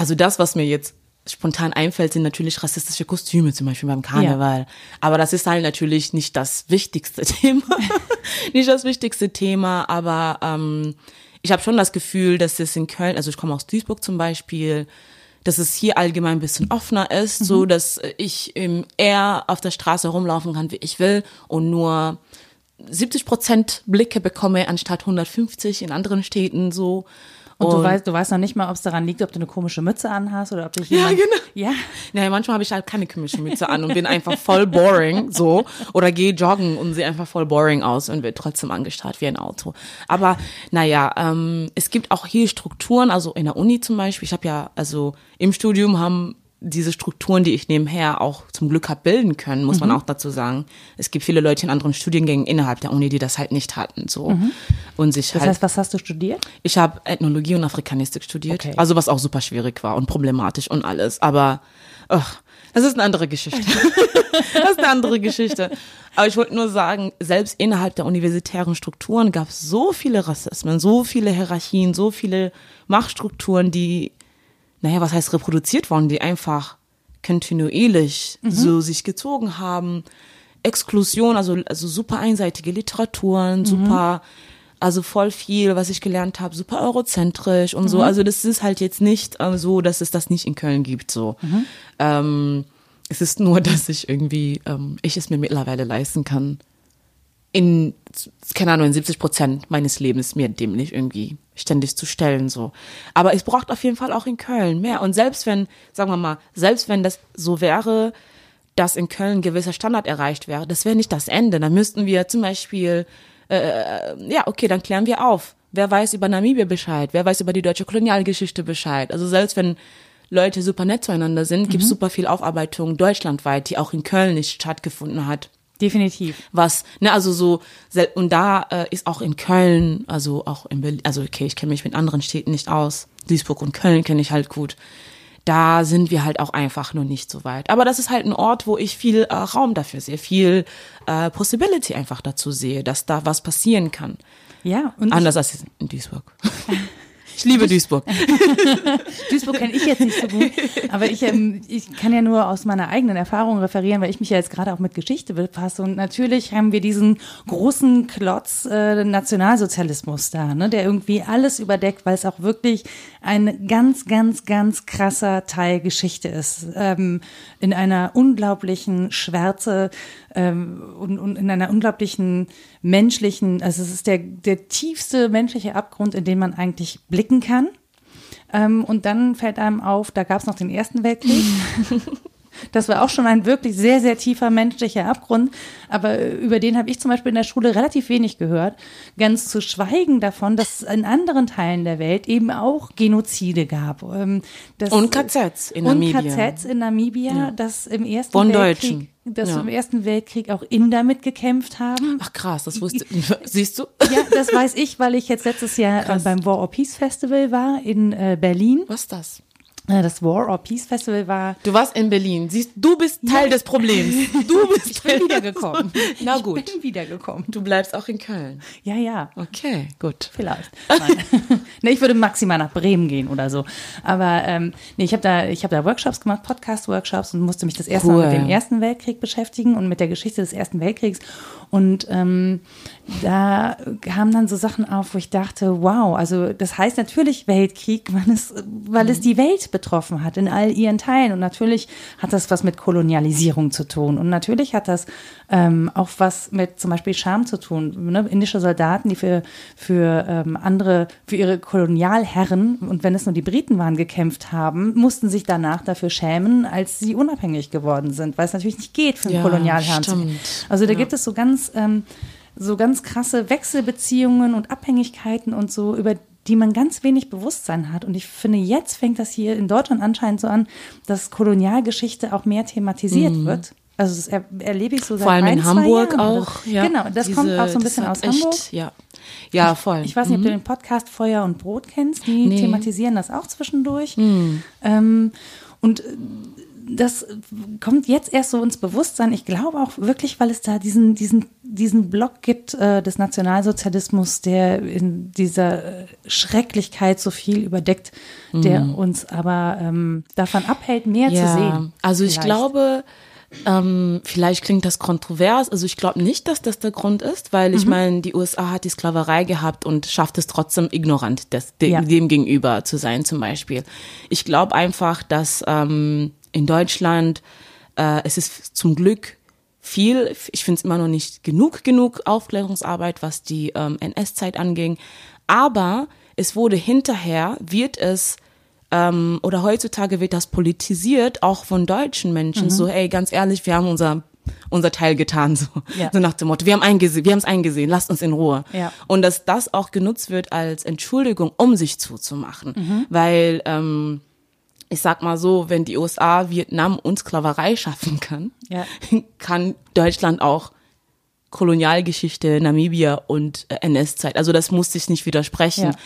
also das, was mir jetzt spontan einfällt, sind natürlich rassistische Kostüme, zum Beispiel beim Karneval. Ja. Aber das ist halt natürlich nicht das wichtigste Thema. nicht das wichtigste Thema, aber ähm, ich habe schon das Gefühl, dass es in Köln, also ich komme aus Duisburg zum Beispiel, dass es hier allgemein ein bisschen offener ist, mhm. so dass ich ähm, eher auf der Straße rumlaufen kann, wie ich will und nur 70 Prozent Blicke bekomme anstatt 150 in anderen Städten so. Und, und, du weißt, du weißt noch nicht mal, ob es daran liegt, ob du eine komische Mütze anhast oder ob dich jemand. Ja, genau. Ja. Naja, manchmal habe ich halt keine komische Mütze an und bin einfach voll boring, so. Oder gehe joggen und sehe einfach voll boring aus und wird trotzdem angestarrt wie ein Auto. Aber, naja, ähm, es gibt auch hier Strukturen, also in der Uni zum Beispiel. Ich habe ja, also im Studium haben diese Strukturen, die ich nebenher auch zum Glück habe bilden können, muss mhm. man auch dazu sagen. Es gibt viele Leute in anderen Studiengängen innerhalb der Uni, die das halt nicht hatten, so mhm. und sich Das halt, heißt, was hast du studiert? Ich habe Ethnologie und Afrikanistik studiert, okay. also was auch super schwierig war und problematisch und alles, aber ach, das ist eine andere Geschichte. das ist eine andere Geschichte. Aber ich wollte nur sagen, selbst innerhalb der universitären Strukturen gab es so viele Rassismen, so viele Hierarchien, so viele Machtstrukturen, die naja, was heißt reproduziert worden, die einfach kontinuierlich mhm. so sich gezogen haben. Exklusion, also, also super einseitige Literaturen, mhm. super, also voll viel, was ich gelernt habe, super eurozentrisch und mhm. so. Also das ist halt jetzt nicht äh, so, dass es das nicht in Köln gibt. So. Mhm. Ähm, es ist nur, dass ich irgendwie, ähm, ich es mir mittlerweile leisten kann, in, keine Ahnung, in 70 Prozent meines Lebens mir dem nicht irgendwie ständig zu stellen, so. Aber es braucht auf jeden Fall auch in Köln mehr. Und selbst wenn, sagen wir mal, selbst wenn das so wäre, dass in Köln ein gewisser Standard erreicht wäre. Das wäre nicht das Ende. Dann müssten wir zum Beispiel, äh, ja, okay, dann klären wir auf. Wer weiß über Namibia Bescheid? Wer weiß über die deutsche Kolonialgeschichte Bescheid? Also selbst wenn Leute super nett zueinander sind, gibt es super viel Aufarbeitung deutschlandweit, die auch in Köln nicht stattgefunden hat. Definitiv. Was, ne, also so, und da äh, ist auch in Köln, also auch in Berlin, also okay, ich kenne mich mit anderen Städten nicht aus. Duisburg und Köln kenne ich halt gut. Da sind wir halt auch einfach nur nicht so weit. Aber das ist halt ein Ort, wo ich viel äh, Raum dafür sehe, viel äh, Possibility einfach dazu sehe, dass da was passieren kann. Ja, und Anders als in Duisburg. ich liebe Duisburg. Duisburg kenne ich jetzt nicht so gut, aber ich, ähm, ich kann ja nur aus meiner eigenen Erfahrung referieren, weil ich mich ja jetzt gerade auch mit Geschichte befasse. Und natürlich haben wir diesen großen Klotz äh, Nationalsozialismus da, ne, der irgendwie alles überdeckt, weil es auch wirklich ein ganz, ganz, ganz krasser Teil Geschichte ist. Ähm, in einer unglaublichen Schwärze ähm, und, und in einer unglaublichen menschlichen, also es ist der, der tiefste menschliche Abgrund, in den man eigentlich blicken kann. Ähm, und dann fällt einem auf, da gab es noch den Ersten Weltkrieg. Das war auch schon ein wirklich sehr, sehr tiefer menschlicher Abgrund. Aber über den habe ich zum Beispiel in der Schule relativ wenig gehört. Ganz zu schweigen davon, dass es in anderen Teilen der Welt eben auch Genozide gab. Ähm, das, Und KZs in und Namibia. KZs in Namibia, dass im Ersten Von Weltkrieg, Deutschen. Dass Ja. im Ersten Weltkrieg auch Inder mitgekämpft haben. Ach krass, das wusste Siehst du? Ja, das weiß ich, weil ich jetzt letztes Jahr äh, Krass. beim War or Peace Festival war in äh, Berlin. Was ist das? Äh, Das War or Peace Festival war Du warst in Berlin. Siehst, du bist Teil des Problems. Du bist Ich bin wiedergekommen. Na Ich gut. bin wiedergekommen. Du bleibst auch in Köln. Ja, ja. Okay, gut. Vielleicht. Nee, ich würde maximal nach Bremen gehen oder so. Aber ähm, nee, ich habe da, ich habe da Workshops gemacht, Podcast-Workshops und musste mich das erste Mal Cool. mit dem Ersten Weltkrieg beschäftigen und mit der Geschichte des Ersten Weltkriegs. Und ähm, da kamen dann so Sachen auf, wo ich dachte, wow, also das heißt natürlich Weltkrieg, weil es, weil es die Welt betroffen hat in all ihren Teilen. Und natürlich hat das was mit Kolonialisierung zu tun. Und natürlich hat das ähm, auch was mit zum Beispiel Scham zu tun. Ne? Indische Soldaten, die für, für ähm, andere, für ihre Kolonialherren, und wenn es nur die Briten waren, gekämpft haben, mussten sich danach dafür schämen, als sie unabhängig geworden sind, weil es natürlich nicht geht, für einen Ja, Kolonialherrn zu stimmt. Also da gibt es so ganz, ähm, so ganz krasse Wechselbeziehungen und Abhängigkeiten und so, über die man ganz wenig Bewusstsein hat. Und ich finde, jetzt fängt das hier in Deutschland anscheinend so an, dass Kolonialgeschichte auch mehr thematisiert wird. Also das er, erlebe ich so seit Mhm. Vor allem ein, in Hamburg Jahren. auch. Ja. Genau, das kommt Diese- auch so ein bisschen aus echt, Hamburg. Ja, ja voll. Ich weiß nicht, ob du den Podcast Feuer und Brot kennst. Die Nee. thematisieren das auch zwischendurch. Ähm, und das kommt jetzt erst so ins Bewusstsein. Ich glaube auch wirklich, weil es da diesen, diesen, diesen Block gibt äh, des Nationalsozialismus, der in dieser äh, Schrecklichkeit so viel überdeckt, der uns aber ähm, davon abhält, mehr zu sehen. Also ich Vielleicht. glaube, ähm, vielleicht klingt das kontrovers. Also ich glaube nicht, dass das der Grund ist, weil Mhm. ich meine, die USA hat die Sklaverei gehabt und schafft es trotzdem ignorant des, de, Ja. dem gegenüber zu sein zum Beispiel. Ich glaube einfach, dass ähm, in Deutschland äh, es ist zum Glück viel, ich finde es immer noch nicht genug, genug Aufklärungsarbeit, was die ähm, NS-Zeit anging. Aber es wurde hinterher, wird es ähm, oder heutzutage wird das politisiert, auch von deutschen Menschen. Mhm. So, ey, ganz ehrlich, wir haben unser unser Teil getan, so, Ja. so nach dem Motto, wir haben eingesehen, wir haben es eingesehen, lasst uns in Ruhe. Ja. Und dass das auch genutzt wird als Entschuldigung, um sich zuzumachen, Mhm. weil ähm, ich sag mal so, wenn die USA Vietnam und Sklaverei schaffen kann, Ja. kann Deutschland auch Kolonialgeschichte, Namibia und äh, NS-Zeit. Also das muss sich nicht widersprechen. Ja.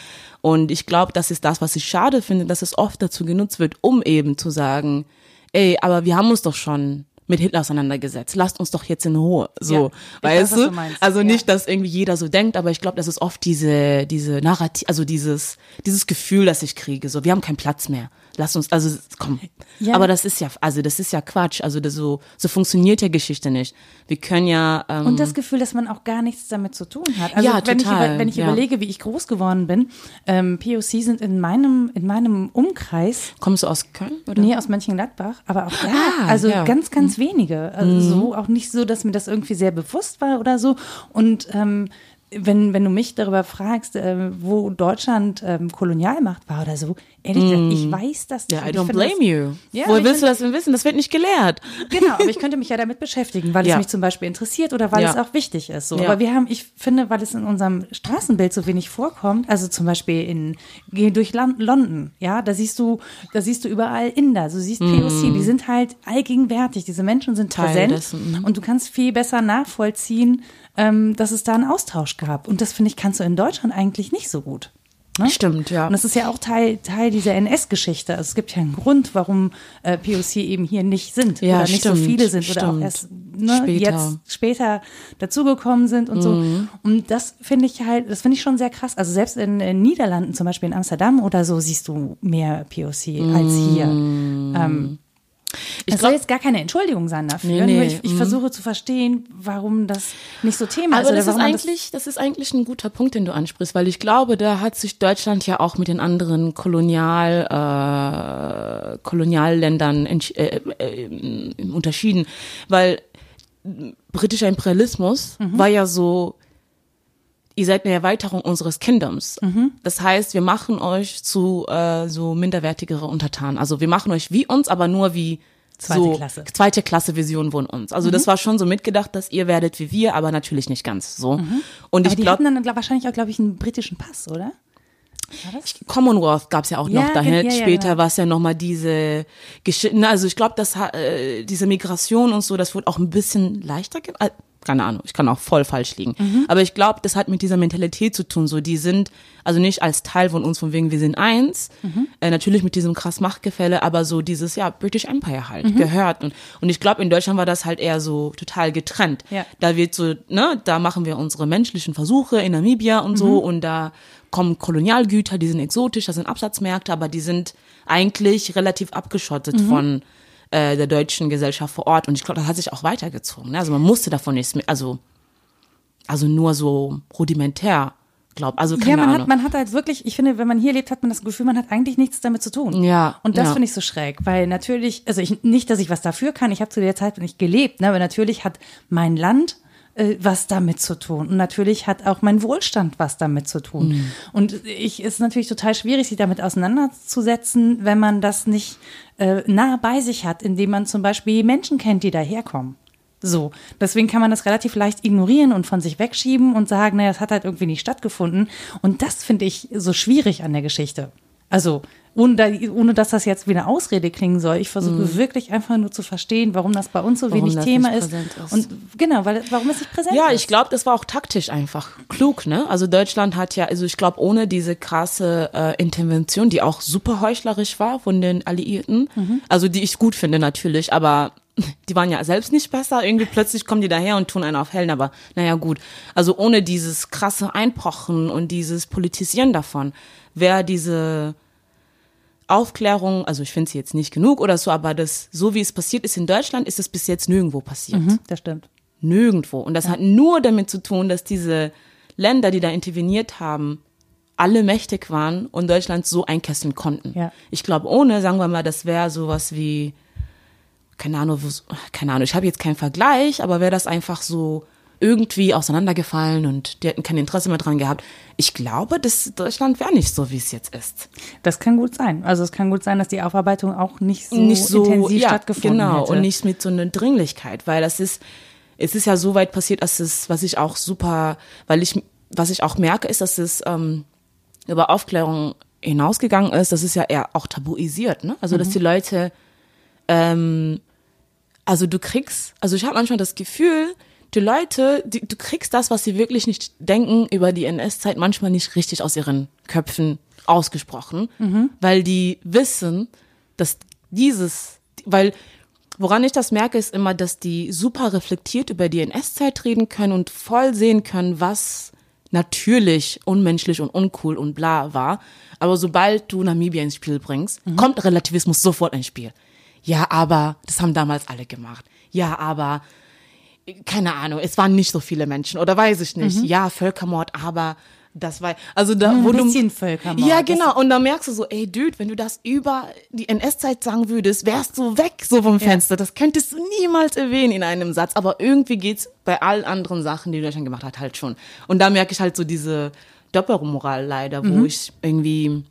Und ich glaube, das ist das, was ich schade finde, dass es oft dazu genutzt wird, um eben zu sagen, ey, aber wir haben uns doch schon mit Hitler auseinandergesetzt. Lasst uns doch jetzt in Ruhe. So, Ja, weißt weiß, du? du. Also Ja. nicht, dass irgendwie jeder so denkt, aber ich glaube, das ist oft diese, diese Narrativ, also dieses, dieses Gefühl, das ich kriege. So, wir haben keinen Platz mehr. Lass uns, also komm. Ja. Aber das ist ja, also das ist ja Quatsch. Also das so, so funktioniert ja Geschichte nicht. Wir können ja. Ähm, Und das Gefühl, dass man auch gar nichts damit zu tun hat. Also Ja, wenn ich, total, über, wenn ich ja. überlege, wie ich groß geworden bin, ähm, POC sind in meinem, in meinem Umkreis kommst du aus Köln oder? Nee, aus Mönchengladbach, aber auch da, Ah, also ja. ganz, ganz wenige. Also so auch nicht so, dass mir das irgendwie sehr bewusst war oder so. Und ähm, wenn, wenn du mich darüber fragst, äh, wo Deutschland ähm, Kolonialmacht war oder so, Ehrlich gesagt, ich weiß das nicht. Ja, I Und ich don't blame das, you. Ja, Woher willst du das denn wissen? Das wird nicht gelehrt. Genau, aber ich könnte mich ja damit beschäftigen, weil Ja. es mich zum Beispiel interessiert oder weil Ja. es auch wichtig ist. So. Ja. Aber wir haben, ich finde, weil es in unserem Straßenbild so wenig vorkommt, also zum Beispiel in geh durch Lon- London, ja, da siehst du, da siehst du überall Inder, du siehst POC, die sind halt allgegenwärtig, diese Menschen sind Mm. Teil präsent dessen, mhm. und du kannst viel besser nachvollziehen, ähm, dass es da einen Austausch gab. Und das finde ich, kannst du in Deutschland eigentlich nicht so gut. Ne? Stimmt, ja. Und das ist ja auch Teil, Teil dieser NS-Geschichte. Also es gibt ja einen Grund, warum äh, POC eben hier nicht sind Ja, oder nicht stimmt, so viele sind oder auch erst ne, Später. jetzt später dazugekommen sind und so. Und das finde ich halt, das finde ich schon sehr krass. Also selbst in, in Niederlanden, zum Beispiel in Amsterdam oder so, siehst du mehr POC als hier. Ähm, Ich das soll jetzt gar keine Entschuldigung sein dafür. Nee, nee, ich, ich mhm. versuche zu verstehen, warum das nicht so Thema ist. Aber das ist eigentlich, das ist eigentlich ein guter Punkt, den du ansprichst, weil ich glaube, da hat sich Deutschland ja auch mit den anderen Kolonial, äh, Kolonialländern äh, äh, äh, unterschieden, weil britischer Imperialismus war ja so, ihr seid eine Erweiterung unseres Kingdoms. Das heißt, wir machen euch zu äh, so minderwertigere Untertanen. Also wir machen euch wie uns, aber nur wie Zweite so Klasse. zweite Klasse Version von uns. Also das war schon so mitgedacht, dass ihr werdet wie wir, aber natürlich nicht ganz so. Und aber ich die glaube, hatten dann wahrscheinlich auch, glaube ich, einen britischen Pass, oder? Commonwealth gab's ja auch Ja, noch dahin. ja, ja, Später genau. war es ja nochmal diese Geschichte. Also ich glaube, dass äh, diese Migration und so, das wird auch ein bisschen leichter. ge- Äh, keine Ahnung, ich kann auch voll falsch liegen. Mhm. Aber ich glaube, das hat mit dieser Mentalität zu tun. So, die sind also nicht als Teil von uns, von wegen wir sind eins. Mhm. Äh, natürlich mit diesem krass Machtgefälle, aber so dieses ja British Empire halt Mhm. gehört. Und, und ich glaube, in Deutschland war das halt eher so total getrennt. Ja. Da wird so, ne, da machen wir unsere menschlichen Versuche in Namibia und so Mhm. und da kommen Kolonialgüter, die sind exotisch, das sind Absatzmärkte, aber die sind eigentlich relativ abgeschottet Mhm. von äh, der deutschen Gesellschaft vor Ort. Und ich glaube, das hat sich auch weitergezogen. Ne? Also man musste davon nichts mehr, also, also nur so rudimentär, glaub, also keine Ja, man Ahnung. hat, man hat halt wirklich, ich finde, wenn man hier lebt, hat man das Gefühl, man hat eigentlich nichts damit zu tun. Ja, Und das ja. finde ich so schräg, weil natürlich, also ich, nicht, dass ich was dafür kann, ich habe zu der Zeit nicht gelebt, ne, aber natürlich hat mein Land äh, was damit zu tun. Und natürlich hat auch mein Wohlstand was damit zu tun. Mhm. Und ich ist natürlich total schwierig, sich damit auseinanderzusetzen, wenn man das nicht äh, nah bei sich hat, indem man zum Beispiel Menschen kennt, die daherkommen. So, deswegen kann man das relativ leicht ignorieren und von sich wegschieben und sagen, naja, das hat halt irgendwie nicht stattgefunden. Und das finde ich so schwierig an der Geschichte. Also, ohne, da, ohne dass das jetzt wie eine Ausrede klingen soll. Ich versuche wirklich einfach nur zu verstehen, warum das bei uns so Mhm. Warum wenig das Thema ist. ist. Und genau, weil warum es nicht präsent Ja, ist. ich glaube, das war auch taktisch einfach klug, ne? Also Deutschland hat ja, also ich glaube, ohne diese krasse äh, Intervention, die auch super heuchlerisch war von den Alliierten, Mhm. also die ich gut finde natürlich, aber die waren ja selbst nicht besser. Irgendwie plötzlich kommen die daher und tun einen auf Hellen, aber naja, gut. Also ohne dieses krasse Einpochen und dieses Politisieren davon, wäre diese Aufklärung, also ich finde sie jetzt nicht genug oder so, aber das, so wie es passiert ist in Deutschland, ist es bis jetzt nirgendwo passiert. Mhm, das stimmt. Nirgendwo. Und das hat nur damit zu tun, dass diese Länder, die da interveniert haben, alle mächtig waren und Deutschland so einkesseln konnten. Ja. Ich glaube, ohne, sagen wir mal, das wäre sowas wie, keine Ahnung, keine Ahnung, ich habe jetzt keinen Vergleich, aber wäre das einfach so irgendwie auseinandergefallen und die hätten kein Interesse mehr dran gehabt. Ich glaube, dass Deutschland wäre nicht so, wie es jetzt ist. Das kann gut sein. Also es kann gut sein, dass die Aufarbeitung auch nicht so, nicht so intensiv ja, stattgefunden genau hätte. und nicht mit so einer Dringlichkeit, weil das ist es ist ja so weit passiert, dass es was ich auch super, weil ich was ich auch merke, ist, dass es ähm, über Aufklärung hinausgegangen ist. Das ist ja eher auch tabuisiert, ne? Also dass die Leute ähm, also du kriegst, also ich habe manchmal das Gefühl, die Leute, die, du kriegst das, was sie wirklich nicht denken über die NS-Zeit, manchmal nicht richtig aus ihren Köpfen ausgesprochen, weil die wissen, dass dieses, weil woran ich das merke, ist immer, dass die super reflektiert über die NS-Zeit reden können und voll sehen können, was natürlich unmenschlich und uncool und bla war. Aber sobald du Namibia ins Spiel bringst, kommt Relativismus sofort ins Spiel. Ja, aber das haben damals alle gemacht. Ja, aber keine Ahnung, es waren nicht so viele Menschen oder weiß ich nicht. Ja, Völkermord, aber das war also da Ein wo bisschen du Völkermord. Ja, genau und da merkst du so, ey Dude, wenn du das über die NS-Zeit sagen würdest, wärst du weg so vom Fenster. Das könntest du niemals erwähnen in einem Satz, aber irgendwie geht's bei allen anderen Sachen, die Deutschland gemacht hat, halt schon. Und da merke ich halt so diese Doppelmoral leider, wo Mhm. ich irgendwie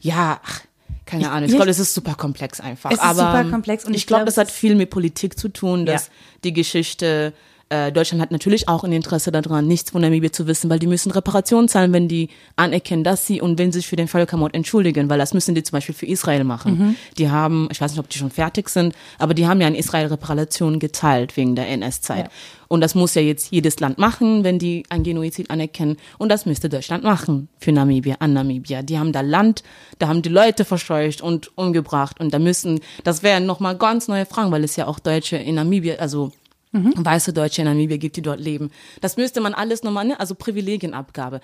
Ja, ach, keine Ahnung. Ich glaube, es ist super komplex einfach. Es ist Aber super ähm, komplex und ich ich glaube, glaube, das es hat ist- viel mit Politik zu tun, dass Ja. die Geschichte äh, Deutschland hat natürlich auch ein Interesse daran, nichts von Namibia zu wissen, weil die müssen Reparationen zahlen, wenn die anerkennen, dass sie und wenn sie sich für den Völkermord entschuldigen, weil das müssen die zum Beispiel für Israel machen. Mhm. Die haben, ich weiß nicht, ob die schon fertig sind, aber die haben ja in Israel Reparationen geteilt wegen der NS-Zeit. Ja. Und das muss ja jetzt jedes Land machen, wenn die ein Genozid anerkennen. Und das müsste Deutschland machen für Namibia, an Namibia. Die haben da Land, da haben die Leute verscheucht und umgebracht. Und da müssen, das wären nochmal ganz neue Fragen, weil es ja auch Deutsche in Namibia, also weiße Deutsche in Namibia gibt, die dort leben. Das müsste man alles nochmal, ne? also Privilegienabgabe.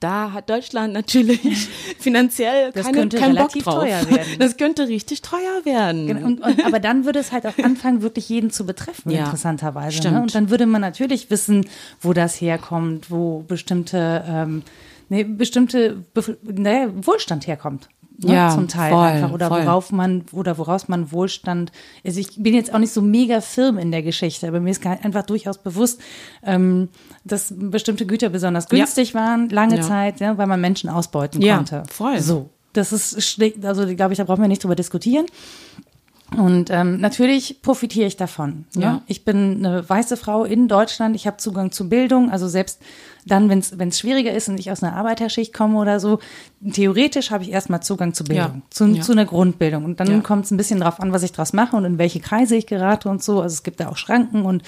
Da hat Deutschland natürlich finanziell Das keine, keinen Bock drauf. teuer werden. Das könnte richtig teuer werden. Genau, Und, und, aber dann würde es halt auch anfangen, wirklich jeden zu betreffen, Ja, interessanterweise. stimmt. Ne? Und dann würde man natürlich wissen, wo das herkommt, wo bestimmte, ähm, nee, bestimmte naja, Wohlstand herkommt. Ne? Ja, zum Teil voll, einfach. Oder voll. worauf man, oder woraus man Wohlstand. Also ich bin jetzt auch nicht so mega firm in der Geschichte, aber mir ist einfach durchaus bewusst, ähm, dass bestimmte Güter besonders Ja. günstig waren, lange Ja. Zeit, ja, weil man Menschen ausbeuten Ja, konnte. voll. So. Das ist, also glaube ich, da brauchen wir nicht drüber diskutieren. Und ähm, natürlich profitiere ich davon. Ne? Ja. Ich bin eine weiße Frau in Deutschland, ich habe Zugang zu Bildung, also selbst dann, wenn es schwieriger ist und ich aus einer Arbeiterschicht komme oder so, theoretisch habe ich erstmal Zugang zu Bildung, Ja. zu, Ja. zu einer Grundbildung. Und dann Ja. kommt es ein bisschen drauf an, was ich draus mache und in welche Kreise ich gerate und so. Also es gibt da auch Schranken und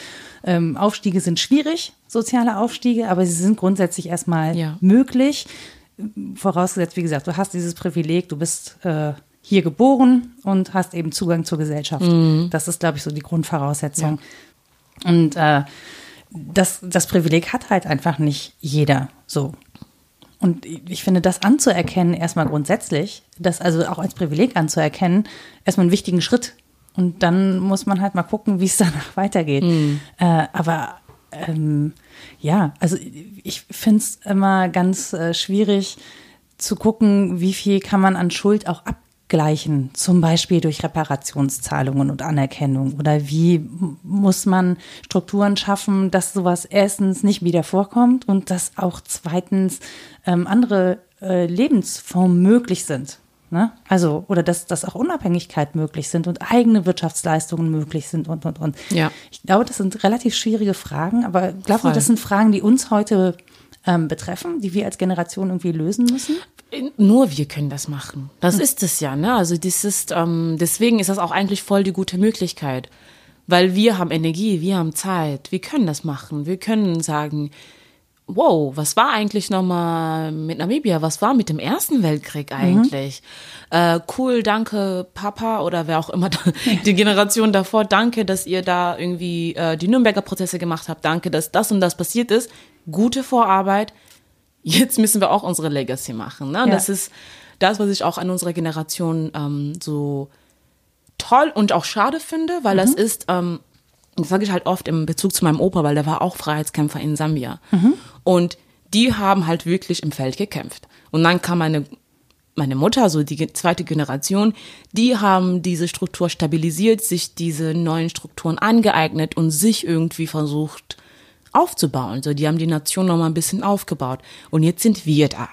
ähm, Aufstiege sind schwierig, soziale Aufstiege, aber sie sind grundsätzlich erstmal Ja. möglich. Vorausgesetzt, wie gesagt, du hast dieses Privileg, du bist äh, hier geboren und hast eben Zugang zur Gesellschaft. Das ist, glaube ich, so die Grundvoraussetzung. Und äh, das, das Privileg hat halt einfach nicht jeder so. Und ich finde, das anzuerkennen, erstmal grundsätzlich, das also auch als Privileg anzuerkennen, erstmal einen wichtigen Schritt. Und dann muss man halt mal gucken, wie es danach weitergeht. Äh, aber ähm, ja, also ich finde es immer ganz äh, schwierig zu gucken, wie viel kann man an Schuld auch abgleichen, zum Beispiel durch Reparationszahlungen und Anerkennung oder wie muss man Strukturen schaffen, dass sowas erstens nicht wieder vorkommt und dass auch zweitens ähm, andere äh, Lebensformen möglich sind. Ne? Also, oder dass, dass auch Unabhängigkeit möglich sind und eigene Wirtschaftsleistungen möglich sind und, und, und. Ja. Ich glaube, das sind relativ schwierige Fragen, aber Voll. Sie, das sind Fragen, die uns heute ähm, betreffen, die wir als Generation irgendwie lösen müssen? Nur wir können das machen. Das ist es ja, ne? Also das ist, ähm, deswegen ist das auch eigentlich voll die gute Möglichkeit. Weil wir haben Energie, wir haben Zeit, wir können das machen. Wir können sagen, wow, was war eigentlich nochmal mit Namibia? Was war mit dem Ersten Weltkrieg eigentlich? Äh, cool, danke Papa oder wer auch immer die Generation davor, danke, dass ihr da irgendwie äh, die Nürnberger Prozesse gemacht habt, danke, dass das und das passiert ist. Gute Vorarbeit. Jetzt müssen wir auch unsere Legacy machen. Ne? Ja. Das ist das, was ich auch an unserer Generation ähm, so toll und auch schade finde, weil das ist, ähm, das sage ich halt oft im Bezug zu meinem Opa, weil der war auch Freiheitskämpfer in Sambia. Und die haben halt wirklich im Feld gekämpft. Und dann kam meine, meine Mutter, so die zweite Generation, die haben diese Struktur stabilisiert, sich diese neuen Strukturen angeeignet und sich irgendwie versucht aufzubauen. So, die haben die Nation noch mal ein bisschen aufgebaut. Und jetzt sind wir da.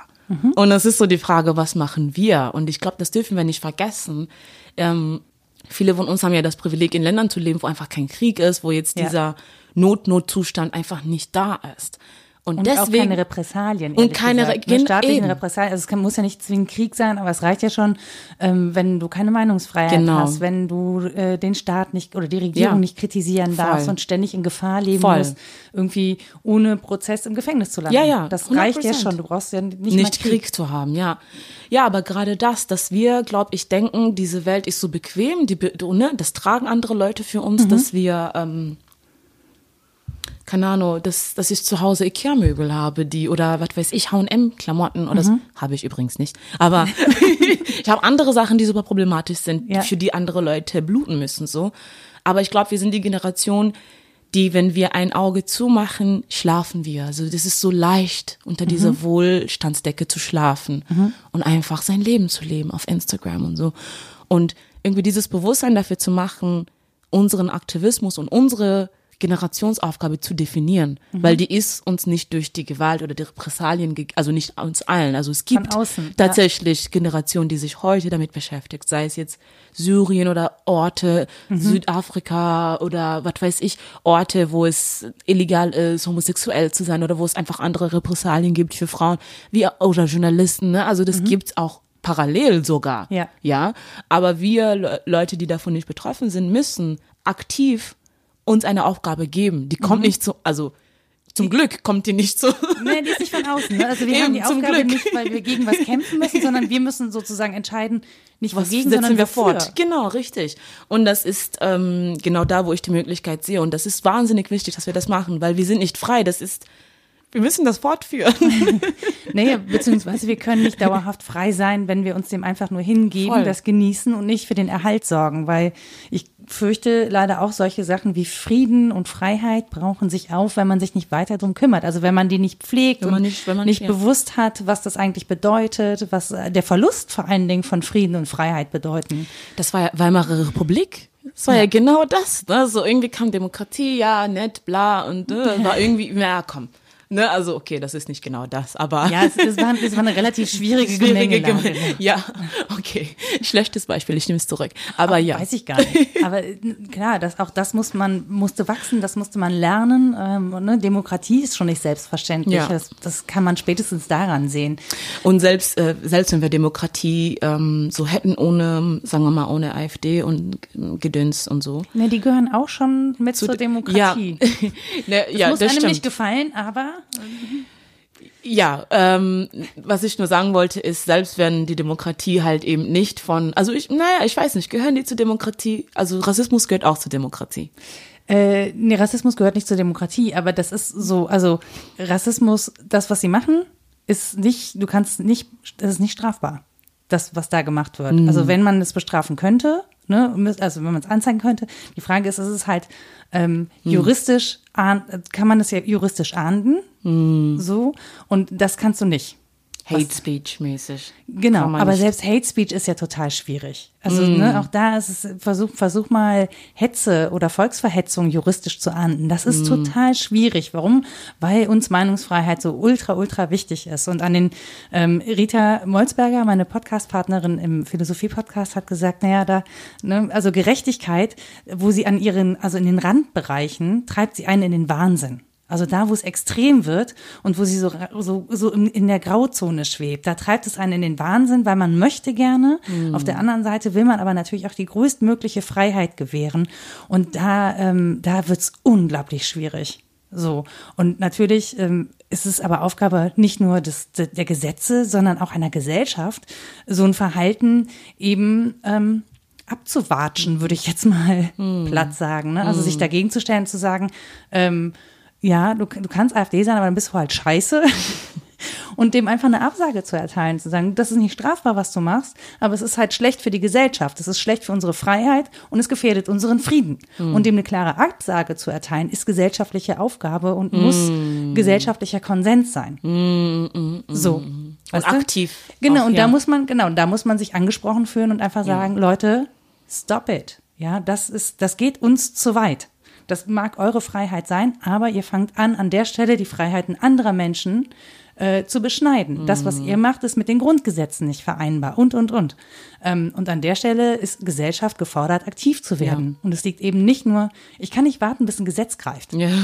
Und das ist so die Frage, was machen wir? Und ich glaube, das dürfen wir nicht vergessen. Ähm, viele von uns haben ja das Privileg, in Ländern zu leben, wo einfach kein Krieg ist, wo jetzt Ja. dieser Not-Not-Zustand einfach nicht da ist. Und, Und deswegen auch keine Repressalien. Und keine gesagt, Re- ne? staatliche eben. Repressalien. Also es kann, muss ja nicht zwingend Krieg sein, aber es reicht ja schon, ähm, wenn du keine Meinungsfreiheit Genau. hast, wenn du äh, den Staat nicht oder die Regierung Ja. nicht kritisieren Voll. darfst und ständig in Gefahr leben Voll. musst, irgendwie ohne Prozess im Gefängnis zu landen. Ja, ja, Das reicht ja 100%. schon. Du brauchst ja nicht, nicht, mal Krieg. zu haben, ja. Ja, aber gerade das, dass wir, glaube ich, denken, diese Welt ist so bequem, die, ne, das tragen andere Leute für uns, dass wir, ähm, keine Ahnung, dass, dass ich zu Hause Ikea-Möbel habe, die, oder was weiß ich, H&M-Klamotten, oder das habe ich übrigens nicht. Aber ich habe andere Sachen, die super problematisch sind, Ja. für die andere Leute bluten müssen, so. Aber ich glaube, wir sind die Generation, die, wenn wir ein Auge zumachen, schlafen wir. Also das ist so leicht, unter dieser Wohlstandsdecke zu schlafen und einfach sein Leben zu leben auf Instagram und so. Und irgendwie dieses Bewusstsein dafür zu machen, unseren Aktivismus und unsere Generationsaufgabe zu definieren, Mhm. weil die ist uns nicht durch die Gewalt oder die Repressalien, also nicht uns allen. Also es gibt außen, ja. tatsächlich Generationen, die sich heute damit beschäftigt, sei es jetzt Syrien oder Orte, Mhm. Südafrika oder was weiß ich, Orte, wo es illegal ist, homosexuell zu sein oder wo es einfach andere Repressalien gibt für Frauen, wie oder Journalisten. Ne? Also das gibt's auch parallel sogar. Mhm. Ja. Ja, aber wir Le Leute, die davon nicht betroffen sind, müssen aktiv uns eine Aufgabe geben. Die Mhm. kommt nicht so, also zum Glück kommt die nicht so. Nee, die ist nicht von außen. Ne? Also wir Eben, haben die Aufgabe Glück. nicht, weil wir gegen was kämpfen müssen, sondern wir müssen sozusagen entscheiden, nicht Was wogegen, setzen sondern wir wofür. fort? Genau, richtig. Und das ist ähm, genau da, wo ich die Möglichkeit sehe. Und das ist wahnsinnig wichtig, dass wir das machen, weil wir sind nicht frei. Das ist, wir müssen das fortführen. Naja, beziehungsweise wir können nicht dauerhaft frei sein, wenn wir uns dem einfach nur hingeben, Voll. das genießen und nicht für den Erhalt sorgen, weil ich fürchte leider auch solche Sachen wie Frieden und Freiheit brauchen sich auf, wenn man sich nicht weiter drum kümmert. Also wenn man die nicht pflegt Wenn man und nicht- man nicht ja. bewusst hat, was das eigentlich bedeutet, was äh, der Verlust vor allen Dingen von Frieden und Freiheit bedeuten. Das war ja Weimarer Republik. Das war ja, genau das. Ne? So irgendwie kam Demokratie, ja, nett, bla, und ne, war irgendwie, na komm. Ne? Also, okay, das ist nicht genau das, aber. Ja, es, es, war, es war eine relativ schwierige, schwierige Gemengelage. Geme- Ja, okay. Schlechtes Beispiel, ich nehme es zurück. Aber ja. Weiß ich gar nicht. Aber äh, klar, das, auch das muss man, musste wachsen, das musste man lernen. Ähm, ne, Demokratie ist schon nicht selbstverständlich. Ja. Das, das kann man spätestens daran sehen. Und selbst, äh, selbst wenn wir Demokratie ähm, so hätten ohne, sagen wir mal, ohne AfD und Gedöns und so. Ne, die gehören auch schon mit zur Demokratie. Ja, ne, ja muss das einem stimmt. nicht gefallen, aber Ja, ähm, was ich nur sagen wollte, ist, selbst wenn die Demokratie halt eben nicht von, also ich, naja, ich weiß nicht, gehören die zur Demokratie? Also Rassismus gehört auch zur Demokratie. Äh, nee, Rassismus gehört nicht zur Demokratie, aber das ist so, also Rassismus, das, was sie machen, ist nicht, du kannst nicht, das ist nicht strafbar, das, was da gemacht wird. Also wenn man es bestrafen könnte, ne, also wenn man es anzeigen könnte, die Frage ist, es ist halt ähm, juristisch, ahn, kann man es ja juristisch ahnden, so, und das kannst du nicht. Hate Speech mäßig. Genau, aber nicht- selbst Hate Speech ist ja total schwierig. Also ne, auch da ist es, versuch, versuch mal Hetze oder Volksverhetzung juristisch zu ahnden. Das ist total schwierig. Warum? Weil uns Meinungsfreiheit so ultra, ultra wichtig ist. Und an den ähm, Rita Molzberger, meine Podcastpartnerin im Philosophie-Podcast, hat gesagt, naja, da, ne, also Gerechtigkeit, wo sie an ihren, also in den Randbereichen, treibt sie einen in den Wahnsinn. Also da, wo es extrem wird und wo sie so, so, so in, der Grauzone schwebt, da treibt es einen in den Wahnsinn, weil man möchte gerne. Auf der anderen Seite will man aber natürlich auch die größtmögliche Freiheit gewähren. Und da, ähm, da wird's unglaublich schwierig. So. Und natürlich ähm, ist es aber Aufgabe nicht nur des, de- der Gesetze, sondern auch einer Gesellschaft, so ein Verhalten eben ähm, abzuwatschen, würde ich jetzt mal platt sagen. Ne? Also sich dagegen zu stellen, zu sagen, ähm, ja, du, du kannst AfD sein, aber dann bist du halt scheiße. Und dem einfach eine Absage zu erteilen, zu sagen, das ist nicht strafbar, was du machst, aber es ist halt schlecht für die Gesellschaft, es ist schlecht für unsere Freiheit und es gefährdet unseren Frieden. Und dem eine klare Absage zu erteilen, ist gesellschaftliche Aufgabe und muss gesellschaftlicher Konsens sein. So. Und Weißt du? aktiv. Genau, auch, und ja. da muss man, genau, da muss man sich angesprochen fühlen und einfach sagen, Leute, stop it. Ja, das ist, das geht uns zu weit. Das mag eure Freiheit sein, aber ihr fangt an, an der Stelle die Freiheiten anderer Menschen äh, zu beschneiden. Das, was ihr macht, ist mit den Grundgesetzen nicht vereinbar und, und, und. Ähm, und an der Stelle ist Gesellschaft gefordert, aktiv zu werden. Und es liegt eben nicht nur, ich kann nicht warten, bis ein Gesetz greift. Ja.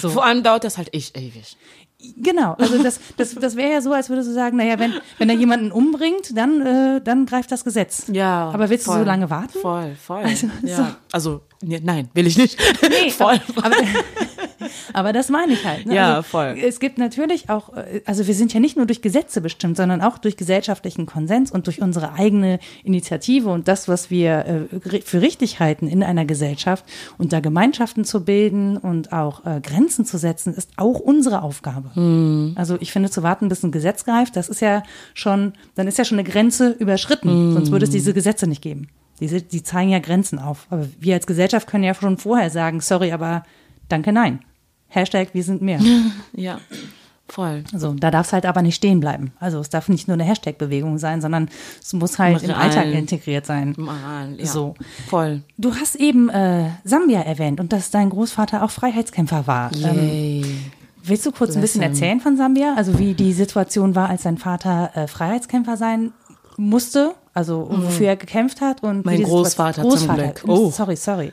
So. Vor allem dauert das halt echt ewig. Genau, also das, das, das wäre ja so, als würdest du sagen, naja, wenn, wenn er jemanden umbringt, dann, äh, dann greift das Gesetz. Ja. Aber willst du voll. so lange warten? Voll, voll. Also, ja. so. also nee, nein, will ich nicht. Nee, voll. Aber, aber das meine ich halt. Ne? Ja, also, voll. Es gibt natürlich auch, äh, also wir sind ja nicht nur durch Gesetze bestimmt, sondern auch durch gesellschaftlichen Konsens und durch unsere eigene Initiative und das, was wir äh, für richtig halten in einer Gesellschaft und da Gemeinschaften zu bilden und auch äh, Grenzen zu setzen, ist auch unsere Aufgabe. Hm. Also ich finde, zu warten, bis ein Gesetz greift, das ist ja schon, dann ist ja schon eine Grenze überschritten, Hm. sonst würde es diese Gesetze nicht geben. Diese, die zeigen ja Grenzen auf. Aber wir als Gesellschaft können ja schon vorher sagen, sorry, aber danke, nein. Hashtag, wir sind mehr. Ja, voll. So, da darf es halt aber nicht stehen bleiben. Also es darf nicht nur eine Hashtag-Bewegung sein, sondern es muss halt im Real. Alltag integriert sein. Mal, ja. So. Voll. Du hast eben äh, Sambia erwähnt und dass dein Großvater auch Freiheitskämpfer war. Ähm, Yay. willst du kurz ein Bless bisschen erzählen von Sambia? Also wie die Situation war, als dein Vater äh, Freiheitskämpfer sein musste? Also wofür er gekämpft hat und Mhm. Mein wie Großvater Situation- zum Großvater. Glück. Oh. Sorry, sorry.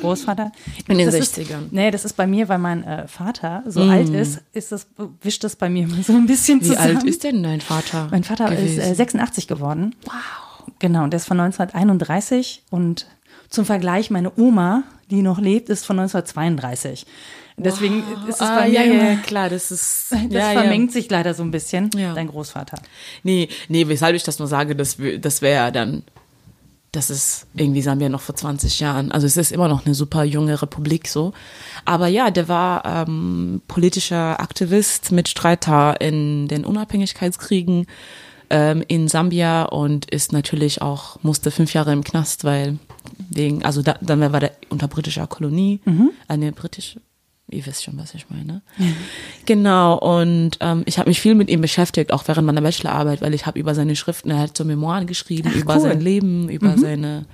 Großvater. In den Das ist- 60ern. Nee, das ist bei mir, weil mein äh, Vater so alt ist, ist das, wischt das bei mir so ein bisschen Wie zusammen. alt ist denn dein Vater? Mein Vater gewesen? ist äh, 86 geworden. Wow. Genau, der ist von 1931 und zum Vergleich, meine Oma, die noch lebt, ist von 1932. Deswegen ist es ah, bei mir ja, ja, klar, das ist. das ja, vermengt sich leider so ein bisschen, Ja. dein Großvater. Nee, nee, weshalb ich das nur sage, das, das wäre ja dann, das ist irgendwie Sambia noch vor 20 Jahren. Also es ist immer noch eine super junge Republik so. Aber ja, der war ähm, politischer Aktivist, Mitstreiter in den Unabhängigkeitskriegen ähm, in Sambia und ist natürlich auch, musste fünf Jahre im Knast, weil wegen, also da, dann war der unter britischer Kolonie, eine britische, ihr wisst schon, was ich meine. Genau, und ähm, ich habe mich viel mit ihm beschäftigt, auch während meiner Bachelorarbeit, weil ich habe über seine Schriften, er hat so Memoiren geschrieben, Ach, über cool. sein Leben, über seine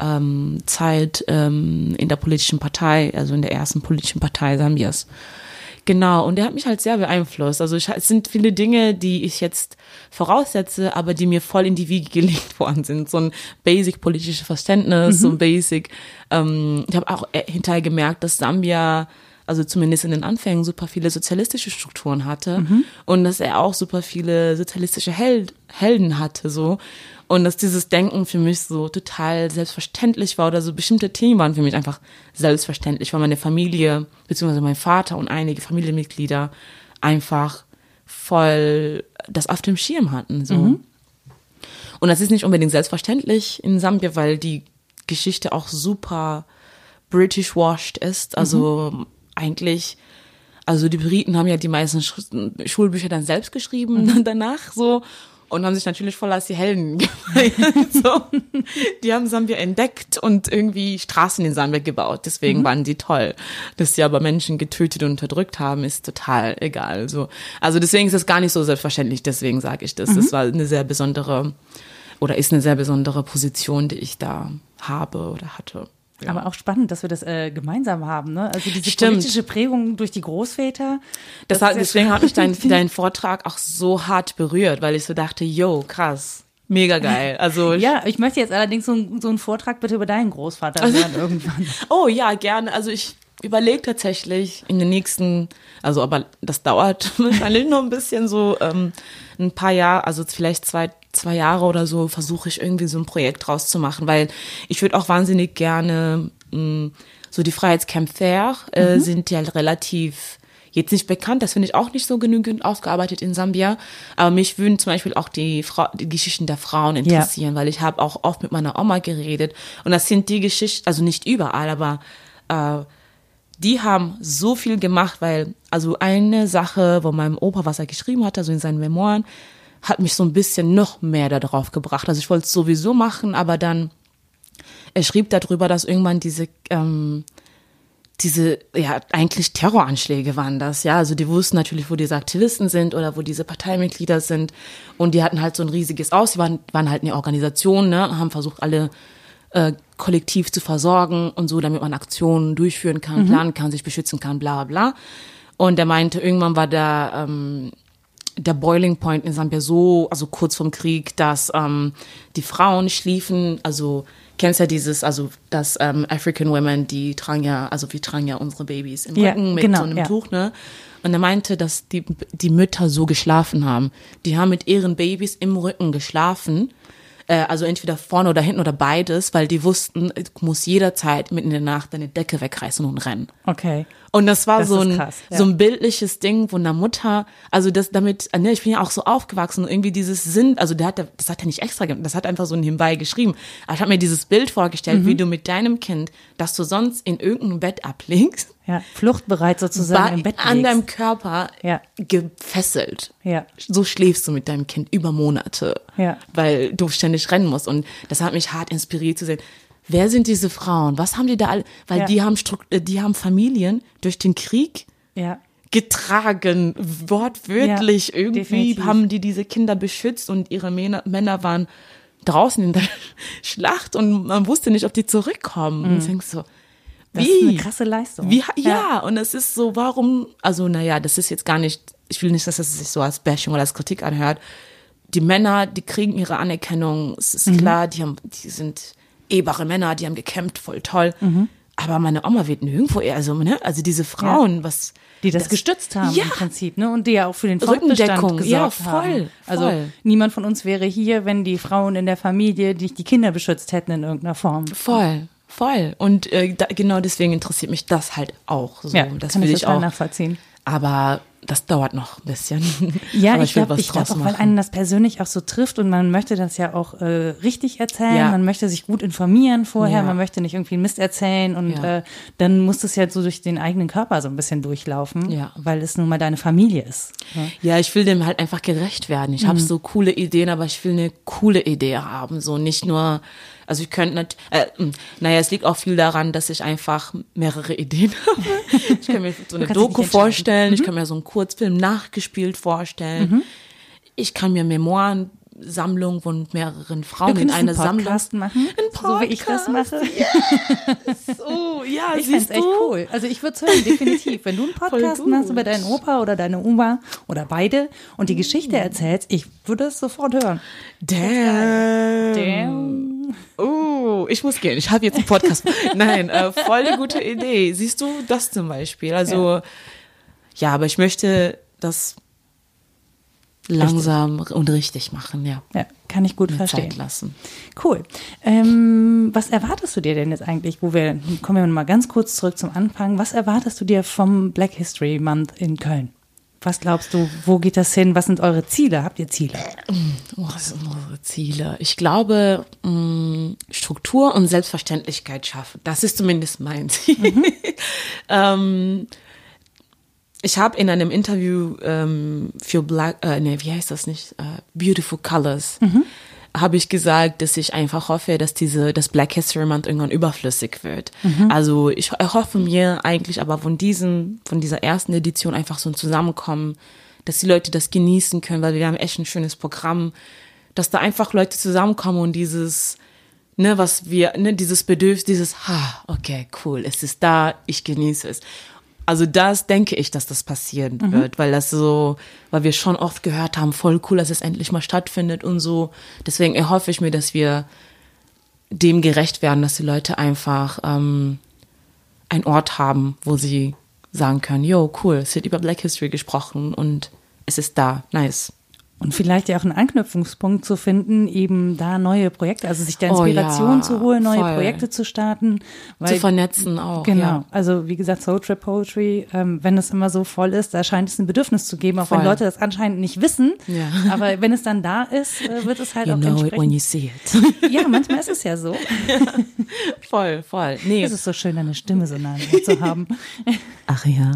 ähm, Zeit ähm, in der politischen Partei, also in der ersten politischen Partei Sambias. Genau, und der hat mich halt sehr beeinflusst. Also ich, es sind viele Dinge, die ich jetzt voraussetze, aber die mir voll in die Wiege gelegt worden sind. So ein basic politisches Verständnis, so ein basic. Ähm, ich habe auch äh, hinterher gemerkt, dass Sambia, also zumindest in den Anfängen, super viele sozialistische Strukturen hatte und dass er auch super viele sozialistische Held, Helden hatte, so. Und dass dieses Denken für mich so total selbstverständlich war oder so bestimmte Themen waren für mich einfach selbstverständlich, weil meine Familie, beziehungsweise mein Vater und einige Familienmitglieder einfach voll das auf dem Schirm hatten, so. Und das ist nicht unbedingt selbstverständlich in Sambia, weil die Geschichte auch super British washed ist. Also eigentlich, also die Briten haben ja die meisten Sch Schulbücher dann selbst geschrieben danach so und haben sich natürlich voll als die Helden gefeiert. so. Die haben Sambia entdeckt und irgendwie Straßen in Sambia gebaut. Deswegen waren die toll. Dass sie aber Menschen getötet und unterdrückt haben, ist total egal. So. Also deswegen ist es gar nicht so selbstverständlich. Deswegen sage ich das. Das war eine sehr besondere oder ist eine sehr besondere Position, die ich da habe oder hatte. Ja. Aber auch spannend, dass wir das äh, gemeinsam haben, ne? Also diese Stimmt. politische Prägung durch die Großväter. Das hat, deswegen schon- hat mich dein, dein Vortrag auch so hart berührt, weil ich so dachte, yo, krass, mega geil. Also ich, Ja, ich möchte jetzt allerdings so, so einen Vortrag bitte über deinen Großvater hören irgendwann. oh ja, gerne. Also ich überlege tatsächlich in den nächsten, also aber das dauert wahrscheinlich noch ein bisschen so ähm, ein paar Jahre, also vielleicht zwei zwei Jahre oder so versuche ich irgendwie so ein Projekt draus zu machen, weil ich würde auch wahnsinnig gerne mh, so die Freiheitskämpfer äh, sind ja relativ jetzt nicht bekannt, das finde ich auch nicht so genügend aufgearbeitet in Sambia, aber mich würden zum Beispiel auch die, Frau, die Geschichten der Frauen interessieren, weil ich habe auch oft mit meiner Oma geredet. Und das sind die Geschichten, also nicht überall, aber äh, die haben so viel gemacht, weil, also eine Sache, wo mein Opa, was er geschrieben hat, also in seinen Memoiren, hat mich so ein bisschen noch mehr darauf gebracht. Also ich wollte es sowieso machen, aber dann, er schrieb darüber, dass irgendwann diese, ähm, diese, ja, eigentlich Terroranschläge waren das, ja. Also die wussten natürlich, wo diese Aktivisten sind oder wo diese Parteimitglieder sind. Und die hatten halt so ein riesiges Aus. Die waren, waren halt eine Organisation, ne, haben versucht, alle äh, kollektiv zu versorgen und so, damit man Aktionen durchführen kann, planen kann, sich beschützen kann, bla bla bla. Und er meinte, irgendwann war der, ähm, der Boiling Point in Sambia so, also kurz vorm Krieg, dass ähm, die Frauen schliefen, also kennst ja dieses, also das ähm, African Women, die tragen ja, also wir tragen ja unsere Babys im Ja, Rücken mit genau, so einem ja. Tuch, ne? Und er meinte, dass die, die Mütter so geschlafen haben. Die haben mit ihren Babys im Rücken geschlafen. Äh, also entweder vorne oder hinten oder beides, weil die wussten, du musst jederzeit mitten in der Nacht deine Decke wegreißen und rennen. Okay. Und das war Das so ein, krass, ja. so ein bildliches Ding von der Mutter. Also das damit, ne, ich bin ja auch so aufgewachsen und irgendwie dieses Sinn, also der hat, das hat er nicht extra gemacht, das hat einfach so nebenbei geschrieben. Aber ich habe mir dieses Bild vorgestellt, Mhm. wie du mit deinem Kind, das du sonst in irgendeinem Bett ablegst, Ja, fluchtbereit sozusagen bei- im Bett an liegst. deinem Körper Ja. gefesselt. Ja. So schläfst du mit deinem Kind über Monate, Ja. weil du ständig rennen musst. Und das hat mich hart inspiriert zu sehen. Wer sind diese Frauen? Was haben die da alle? Weil Ja. die haben Strukt äh, die haben Familien durch den Krieg Ja. getragen, wortwörtlich. Ja, Irgendwie definitiv. haben die diese Kinder beschützt und ihre Männer, Männer waren draußen in der Schlacht und man wusste nicht, ob die zurückkommen. Und ich denk so, Mhm. Das wie? ist eine krasse Leistung. Wie, ja. und es ist so, warum, also naja, das ist jetzt gar nicht, ich will nicht, dass es sich so als Bashing oder als Kritik anhört. Die Männer, die kriegen ihre Anerkennung, es ist klar, die haben, die sind ehbare Männer, die haben gekämpft, voll toll. Aber meine Oma wird nirgendwo eher, also, ne, also diese Frauen, was, die das, gestützt haben Ja. im Prinzip, ne? Und die ja auch für den Fortbestand gesorgt ja, voll, haben. Also voll. niemand von uns wäre hier, wenn die Frauen in der Familie nicht die Kinder beschützt hätten in irgendeiner Form. voll, voll. Und äh, da, genau deswegen interessiert mich das halt auch. So, Ja, das kann will ich ich auch. nachvollziehen. Aber das dauert noch ein bisschen. Ja, ich will glaube, ich glaub auch, weil machen. einen das persönlich auch so trifft und man möchte das ja auch äh, richtig erzählen, Ja. man möchte sich gut informieren vorher, Ja. man möchte nicht irgendwie Mist erzählen und Ja. äh, dann muss das ja so durch den eigenen Körper so ein bisschen durchlaufen, Ja. weil es nun mal deine Familie ist. ne? Ja, ich will dem halt einfach gerecht werden. Ich habe so coole Ideen, aber ich will eine coole Idee haben. So nicht nur, also ich könnte nicht, äh, mh, naja, es liegt auch viel daran, dass ich einfach mehrere Ideen habe. Ich kann mir so eine Doku vorstellen, ich kann mir so einen Kurzfilm nachgespielt vorstellen. Ich kann mir Memoirensammlung von mehreren Frauen Du in könntest eine einen Sammlung. Podcast machen, Ein so wie ich das Podcast, mache. Oh, ja, Ich fände siehst echt du? cool. Also ich würde es hören, definitiv. Wenn du einen Podcast machst über deinen Opa oder deine Oma oder beide und die Geschichte Mm. erzählst, ich würde es sofort hören. Damn. Damn. Oh, ich muss gehen. Ich habe jetzt einen Podcast. Nein, äh, voll die gute Idee. Siehst du das zum Beispiel? Also ja, aber ich möchte das langsam und richtig machen, ja. Ja, kann ich gut Mir verstehen. Zeit lassen. Cool. Ähm, was erwartest du dir denn jetzt eigentlich, wo wir, kommen wir mal ganz kurz zurück zum Anfang, was erwartest du dir vom Black History Month in Köln? Was glaubst du, wo geht das hin? Was sind eure Ziele? Habt ihr Ziele? Was sind unsere Ziele? Ich glaube, mh, Struktur und Selbstverständlichkeit schaffen. Das ist zumindest mein Ziel. ähm, ich habe in einem Interview ähm, für Black, äh, nee, wie heißt das nicht? Äh, Beautiful Colors. Habe ich gesagt, dass ich einfach hoffe, dass diese, das Black History Month irgendwann überflüssig wird. Also ich hoffe mir eigentlich aber von diesem, von dieser ersten Edition einfach so ein Zusammenkommen, dass die Leute das genießen können, weil wir haben echt ein schönes Programm, dass da einfach Leute zusammenkommen und dieses, ne, was wir, ne, dieses Bedürfnis, dieses, ha, okay, cool, es ist da, ich genieße es. Also das denke ich, dass das passieren wird, weil das so, weil wir schon oft gehört haben, voll cool, dass es endlich mal stattfindet und so. Deswegen erhoffe ich mir, dass wir dem gerecht werden, dass die Leute einfach ähm, einen Ort haben, wo sie sagen können, yo, cool, es wird über Black History gesprochen und es ist da, nice. Und vielleicht ja auch einen Anknüpfungspunkt zu finden, eben da neue Projekte, also sich da Oh Inspiration ja, zu holen, neue voll. Projekte zu starten. Zu vernetzen auch, Genau. ja. Also wie gesagt, Soul Trip Poetry, ähm, wenn es immer so voll ist, da scheint es ein Bedürfnis zu geben, auch wenn Voll. Leute das anscheinend nicht wissen. Ja. Aber wenn es dann da ist, äh, wird es halt You auch know it when entsprechend. you see it. Ja, manchmal ist es ja so. voll, voll. Nee, Es ist so schön, deine Stimme so nah zu haben. Ach ja.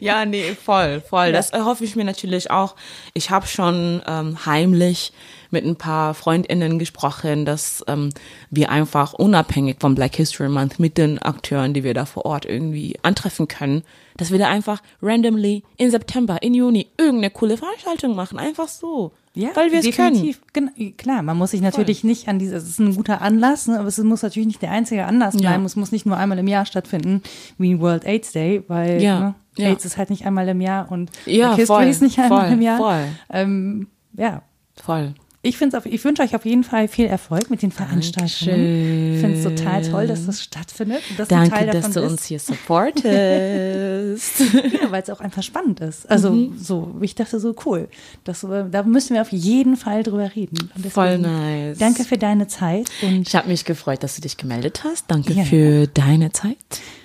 ja, nee, voll, voll. Das erhoffe ich mir natürlich auch. Ich habe schon ähm, heimlich mit ein paar Freundinnen gesprochen, dass ähm, wir einfach unabhängig vom Black History Month mit den Akteuren, die wir da vor Ort irgendwie antreffen können, dass wir da einfach randomly in September, in Juni irgendeine coole Veranstaltung machen. Einfach so. Ja, weil wir es können. Genau, klar, man muss sich natürlich nicht an diese, es ist ein guter Anlass, ne, aber es muss natürlich nicht der einzige Anlass Ja. bleiben. Es muss nicht nur einmal im Jahr stattfinden, wie World AIDS Day, weil Ja, ne, ja. AIDS ist halt nicht einmal im Jahr und Ja, History voll, ist nicht einmal voll, im Jahr. voll. Ähm, ja, Voll. Ich ich wünsche euch auf jeden Fall viel Erfolg mit den Veranstaltungen. Ich finde es total toll, dass das stattfindet. Dass Danke, dass du bist. uns hier supportest. Ja, weil es auch einfach spannend ist. Also Mhm. so, ich dachte so cool. Das, äh, da müssen wir auf jeden Fall drüber reden. Und Voll deswegen nice. Danke für deine Zeit und, Ich habe mich gefreut, dass du dich gemeldet hast. Danke Ja. für deine Zeit.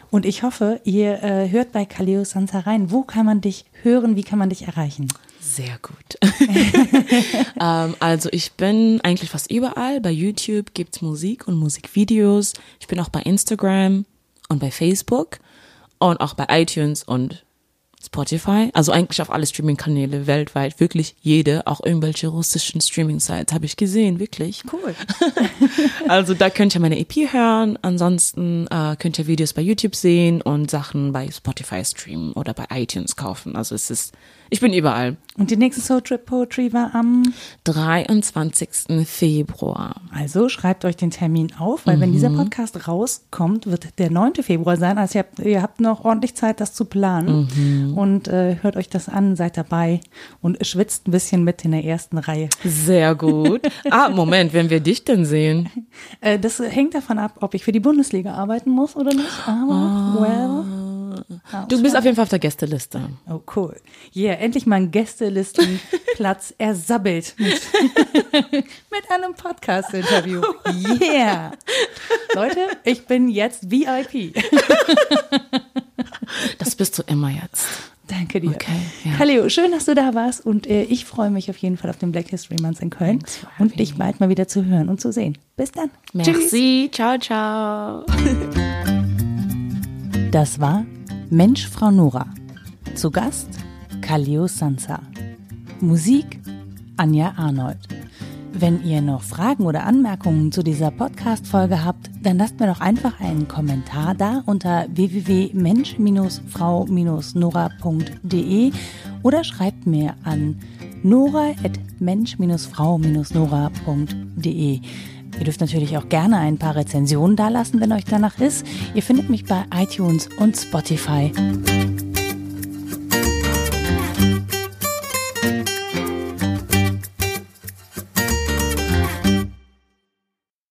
und ich hoffe, ihr äh, hört bei Kaleo Sansa rein. Wo kann man dich hören? Wie kann man dich erreichen? Sehr gut. ähm, also ich bin eigentlich fast überall. Bei YouTube gibt's Musik und Musikvideos. Ich bin auch bei Instagram und bei Facebook und auch bei iTunes und Spotify, also eigentlich auf alle Streaming-Kanäle weltweit, wirklich jede, auch irgendwelche russischen Streaming-Sites habe ich gesehen, wirklich. Cool. also da könnt ihr meine EP hören, ansonsten äh, könnt ihr Videos bei YouTube sehen und Sachen bei Spotify streamen oder bei iTunes kaufen. Also es ist, ich bin überall. Und die nächste Soul Trip Poetry war am 23. Februar. Also schreibt euch den Termin auf, weil mhm. wenn dieser Podcast rauskommt, wird der 9. Februar sein. Also ihr habt, ihr habt noch ordentlich Zeit, das zu planen. Mhm. Und äh, hört euch das an, seid dabei und schwitzt ein bisschen mit in der ersten Reihe. Sehr gut. Ah, Moment, wenn wir dich denn sehen? Äh, das hängt davon ab, ob ich für die Bundesliga arbeiten muss oder nicht. Aber, oh. well. Du bist auf jeden Fall auf der Gästeliste. Oh, cool. Yeah, endlich mal ein Gästelistenplatz ersabbelt mit, mit einem Podcast-Interview. Yeah. Leute, ich bin jetzt VIP. das bist du immer jetzt. Danke dir. Okay, ja. Kaleo, schön, dass du da warst und äh, ich freue mich auf jeden Fall auf den Black History Month in Köln und dich bald mal wieder zu hören und zu sehen. Bis dann. Merci. Tschüss. Ciao, ciao. Das war Mensch, Frau Nora. Zu Gast Kallio Sansa. Musik Anja Arnold. Wenn ihr noch Fragen oder Anmerkungen zu dieser Podcast-Folge habt, dann lasst mir doch einfach einen Kommentar da unter www.mensch-frau-nora.de oder schreibt mir an nora.mensch-frau-nora.de. Ihr dürft natürlich auch gerne ein paar Rezensionen dalassen, wenn euch danach ist. Ihr findet mich bei iTunes und Spotify.